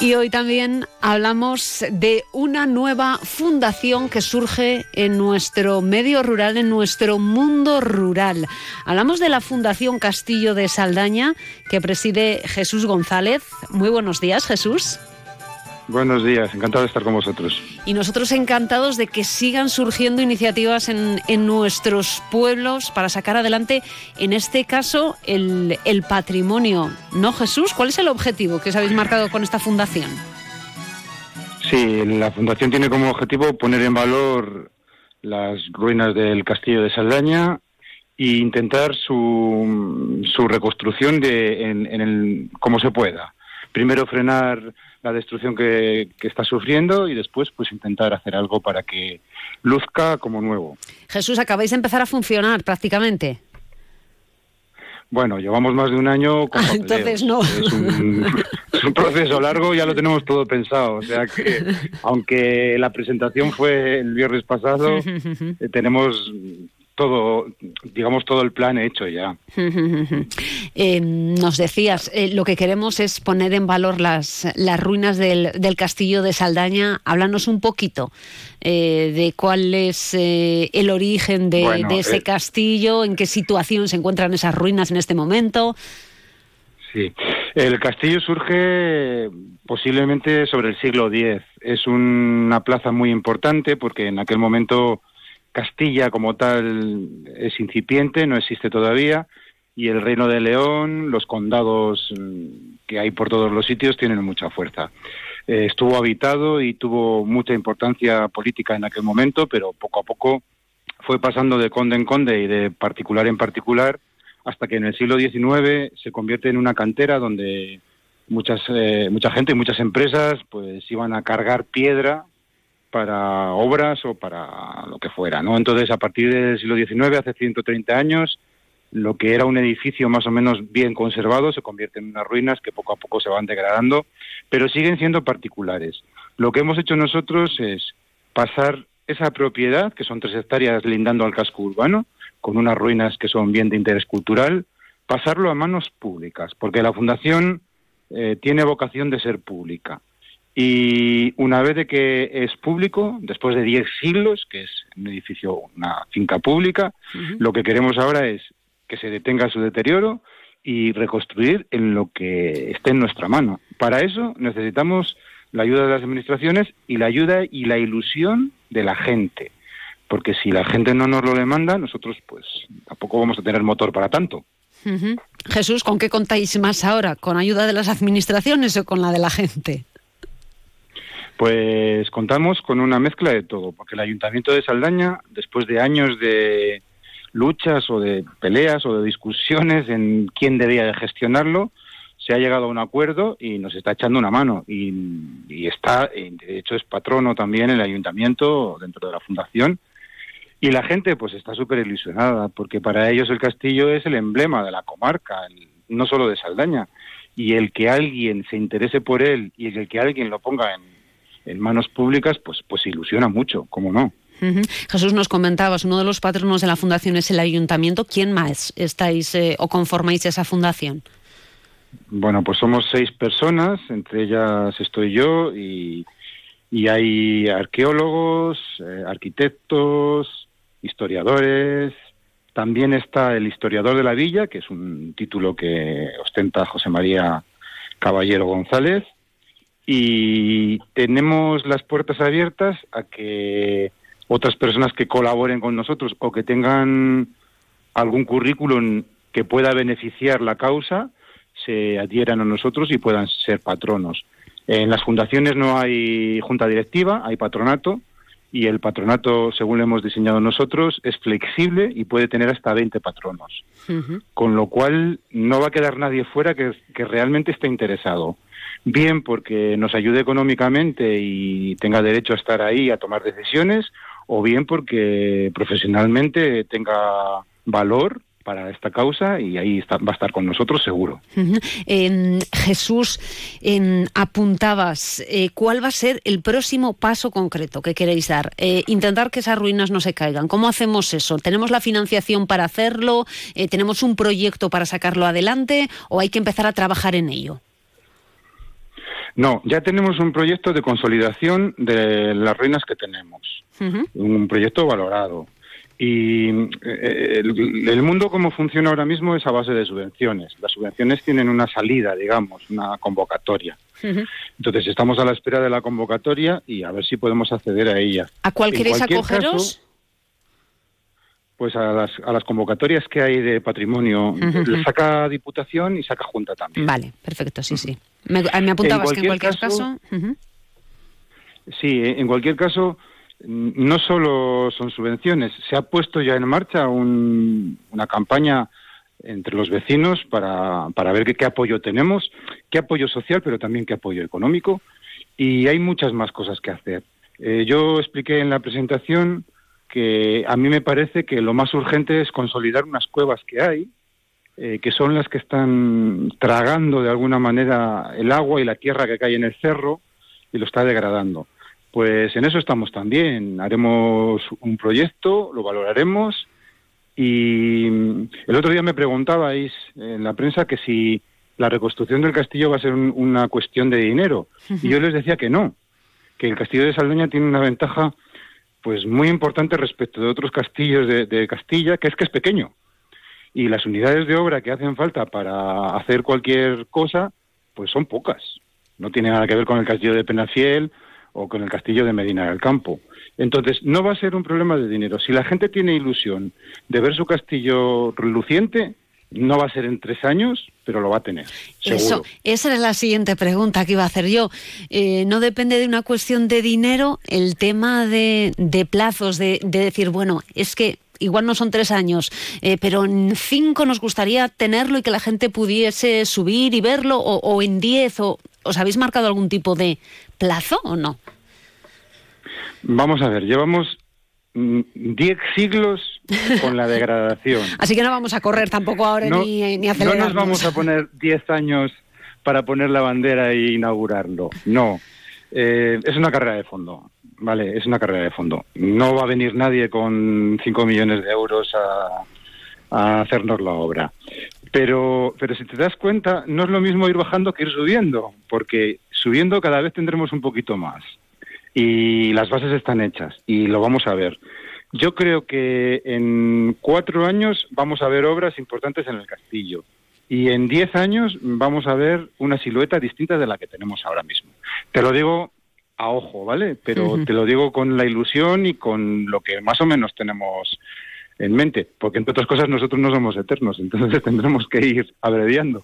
Y hoy también hablamos de una nueva fundación que surge en nuestro medio rural, en nuestro mundo rural. Hablamos de la Fundación Castillo de Saldaña, que preside Jesús González. Muy buenos días, Jesús. Buenos días, encantado de estar con vosotros. Y nosotros encantados de que sigan surgiendo iniciativas en, en nuestros pueblos para sacar adelante, en este caso, el, el patrimonio. ¿No, Jesús? ¿Cuál es el objetivo que os habéis marcado con esta fundación? Sí, la fundación tiene como objetivo poner en valor las ruinas del castillo de Saldaña e intentar su, su reconstrucción de, en, en el, como se pueda. Primero frenar la destrucción que, que, está sufriendo y después pues intentar hacer algo para que luzca como nuevo. Jesús, acabáis de empezar a funcionar prácticamente. Bueno, llevamos más de un año con *laughs* Entonces no. Es un, es un, proceso largo, ya lo tenemos todo pensado. O sea que, aunque la presentación fue el viernes pasado, *laughs* eh, tenemos todo, digamos, todo el plan hecho ya. *laughs* eh, nos decías, eh, lo que queremos es poner en valor las, las ruinas del, del castillo de Saldaña. Háblanos un poquito eh, de cuál es eh, el origen de, Bueno, de ese castillo, en qué situación se encuentran esas ruinas en este momento. Sí, el castillo surge posiblemente sobre el siglo X. Es una plaza muy importante porque en aquel momento Castilla como tal es incipiente, no existe todavía, y el Reino de León, los condados mm, que hay por todos los sitios tienen mucha fuerza. Eh, estuvo habitado y tuvo mucha importancia política en aquel momento, pero poco a poco fue pasando de conde en conde y de particular en particular hasta que en el siglo XIX se convierte en una cantera donde muchas eh, mucha gente y muchas empresas pues iban a cargar piedra para obras o para lo que fuera, ¿no? Entonces, a partir del siglo XIX, hace 130 años, lo que era un edificio más o menos bien conservado se convierte en unas ruinas que poco a poco se van degradando, pero siguen siendo particulares. Lo que hemos hecho nosotros es pasar esa propiedad, que son tres hectáreas lindando al casco urbano, con unas ruinas que son bien de interés cultural, pasarlo a manos públicas, porque la Fundación eh, tiene vocación de ser pública. Y una vez de que es público, después de 10 siglos, que es un edificio, una finca pública, uh -huh. lo que queremos ahora es que se detenga su deterioro y reconstruir en lo que esté en nuestra mano. Para eso necesitamos la ayuda de las administraciones y la ayuda y la ilusión de la gente. Porque si la gente no nos lo demanda, nosotros pues tampoco vamos a tener motor para tanto. Uh -huh. Jesús, ¿con qué contáis más ahora? ¿Con ayuda de las administraciones o con la de la gente? Pues contamos con una mezcla de todo, porque el Ayuntamiento de Saldaña, después de años de luchas o de peleas o de discusiones en quién debía de gestionarlo, se ha llegado a un acuerdo y nos está echando una mano. Y, está, de hecho, es patrono también el Ayuntamiento dentro de la Fundación. Y la gente pues está súper ilusionada, porque para ellos el castillo es el emblema de la comarca, el, no solo de Saldaña. Y el que alguien se interese por él y el que alguien lo ponga en, en manos públicas, pues, pues ilusiona mucho, ¿cómo no? Uh -huh. Jesús, nos comentabas, uno de los patronos de la fundación es el ayuntamiento. ¿Quién más estáis eh, o conformáis esa fundación? Bueno, pues somos seis personas, entre ellas estoy yo y, y hay arqueólogos, eh, arquitectos, historiadores. También está el historiador de la villa, que es un título que ostenta José María Caballero González y tenemos las puertas abiertas a que otras personas que colaboren con nosotros o que tengan algún currículum que pueda beneficiar la causa se adhieran a nosotros y puedan ser patronos. En las fundaciones no hay junta directiva, hay patronato y el patronato, según lo hemos diseñado nosotros, es flexible y puede tener hasta 20 patronos. Con lo cual no va a quedar nadie fuera que, que realmente esté interesado. Bien porque nos ayude económicamente y tenga derecho a estar ahí a tomar decisiones, o bien porque profesionalmente tenga valor para esta causa y ahí está- va a estar con nosotros seguro. Jesús, apuntabas, eh, ¿cuál va a ser el próximo paso concreto que queréis dar? Eh, intentar que esas ruinas no se caigan. ¿Cómo hacemos eso? ¿Tenemos la financiación para hacerlo? Eh, ¿Tenemos un proyecto para sacarlo adelante? ¿O hay que empezar a trabajar en ello? No, ya tenemos un proyecto de consolidación de las ruinas que tenemos. Un proyecto valorado. Y eh, el, el mundo como funciona ahora mismo es a base de subvenciones. Las subvenciones tienen una salida, digamos, una convocatoria. Entonces estamos a la espera de la convocatoria y a ver si podemos acceder a ella. ¿A cuál En queréis cualquier acogeros? caso, pues a las, a las convocatorias que hay de patrimonio, le saca Diputación y saca Junta también. Vale, perfecto, sí, sí. Me, me apuntabas que en cualquier caso... Sí, en cualquier caso, no solo son subvenciones, se ha puesto ya en marcha un- una campaña entre los vecinos para, para ver qué, qué apoyo tenemos, qué apoyo social, pero también qué apoyo económico, y hay muchas más cosas que hacer. Eh, yo expliqué en la presentación que a mí me parece que lo más urgente es consolidar unas cuevas que hay, eh, que son las que están tragando de alguna manera el agua y la tierra que cae en el cerro y lo está degradando. Pues en eso estamos también. Haremos un proyecto, lo valoraremos y el otro día me preguntabais en la prensa que si la reconstrucción del castillo va a ser un- una cuestión de dinero y yo les decía que no, que el castillo de Saldaña tiene una ventaja pues muy importante respecto de otros castillos de, de Castilla, que es que es pequeño y las unidades de obra que hacen falta para hacer cualquier cosa pues son pocas. No tiene nada que ver con el castillo de Penafiel o con el castillo de Medina del Campo. Entonces, no va a ser un problema de dinero. Si la gente tiene ilusión de ver su castillo reluciente, no va a ser en tres años, pero lo va a tener. Seguro. Eso, esa era la siguiente pregunta que iba a hacer yo. Eh, no depende de una cuestión de dinero el tema de, plazos, de, de decir, bueno, es que igual no son tres años, eh, pero en cinco nos gustaría tenerlo y que la gente pudiese subir y verlo, o, o en diez, o ¿os habéis marcado algún tipo de plazo o no? Vamos a ver, llevamos mm, diez siglos con la degradación. *laughs* Así que no vamos a correr tampoco ahora No- ni, ni No nos vamos a poner 10 años para poner la bandera e inaugurarlo. No. Eh, es una carrera de fondo. Vale, es una carrera de fondo. No va a venir nadie con 5 millones de euros a, a hacernos la obra. Pero, pero si te das cuenta, no es lo mismo ir bajando que ir subiendo, porque subiendo cada vez tendremos un poquito más. Y las bases están hechas y lo vamos a ver. Yo creo que en cuatro años vamos a ver obras importantes en el castillo y en diez años vamos a ver una silueta distinta de la que tenemos ahora mismo. Te lo digo a ojo, ¿vale? Pero te lo digo con la ilusión y con lo que más o menos tenemos en mente, porque entre otras cosas nosotros no somos eternos, entonces *laughs* tendremos que ir abreviando.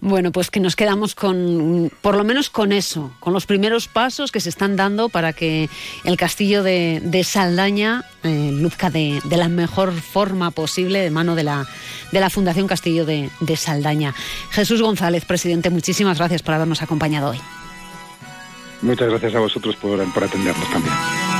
Bueno, pues que nos quedamos con, por lo menos con eso, con los primeros pasos que se están dando para que el castillo de, de Saldaña eh, luzca de, de la mejor forma posible de mano de la, de la Fundación Castillo de, de Saldaña. Jesús González, presidente, muchísimas gracias por habernos acompañado hoy. Muchas gracias a vosotros por, por atendernos también.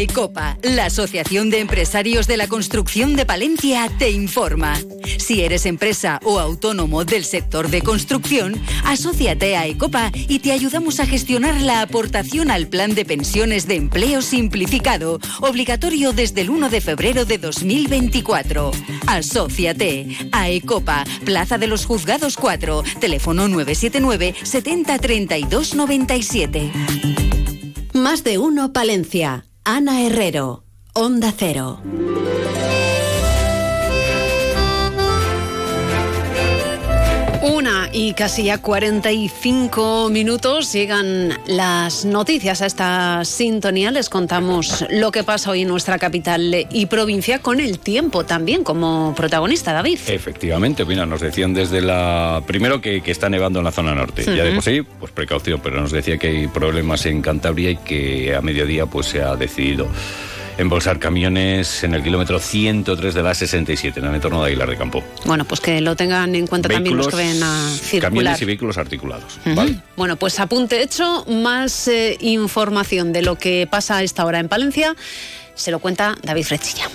AECOPA, la Asociación de Empresarios de la Construcción de Palencia, te informa. Si eres empresa o autónomo del sector de construcción, asóciate a Ecopa y te ayudamos a gestionar la aportación al plan de pensiones de empleo simplificado, obligatorio desde el 1 de febrero de 2024. Asóciate a Ecopa, Plaza de los Juzgados 4, teléfono 979 70 32 97. Más de uno Palencia. Ana Herrero. Onda Cero. Y casi ya 45 minutos llegan las noticias a esta sintonía. Les contamos lo que pasa hoy en nuestra capital y provincia con el tiempo también como protagonista, David. Efectivamente, mira, nos decían desde la... Primero que, que está nevando en la zona norte. Ya de por sí, pues precaución, pero nos decía que hay problemas en Cantabria y que a mediodía pues se ha decidido embolsar camiones en el kilómetro 103 de la 67, en el entorno de Aguilar de Campo. Bueno, pues que lo tengan en cuenta también los que ven a circular. Camiones y vehículos articulados. ¿vale? Bueno, pues apunte hecho, más eh, información de lo que pasa a esta hora en Palencia se lo cuenta David Frechilla.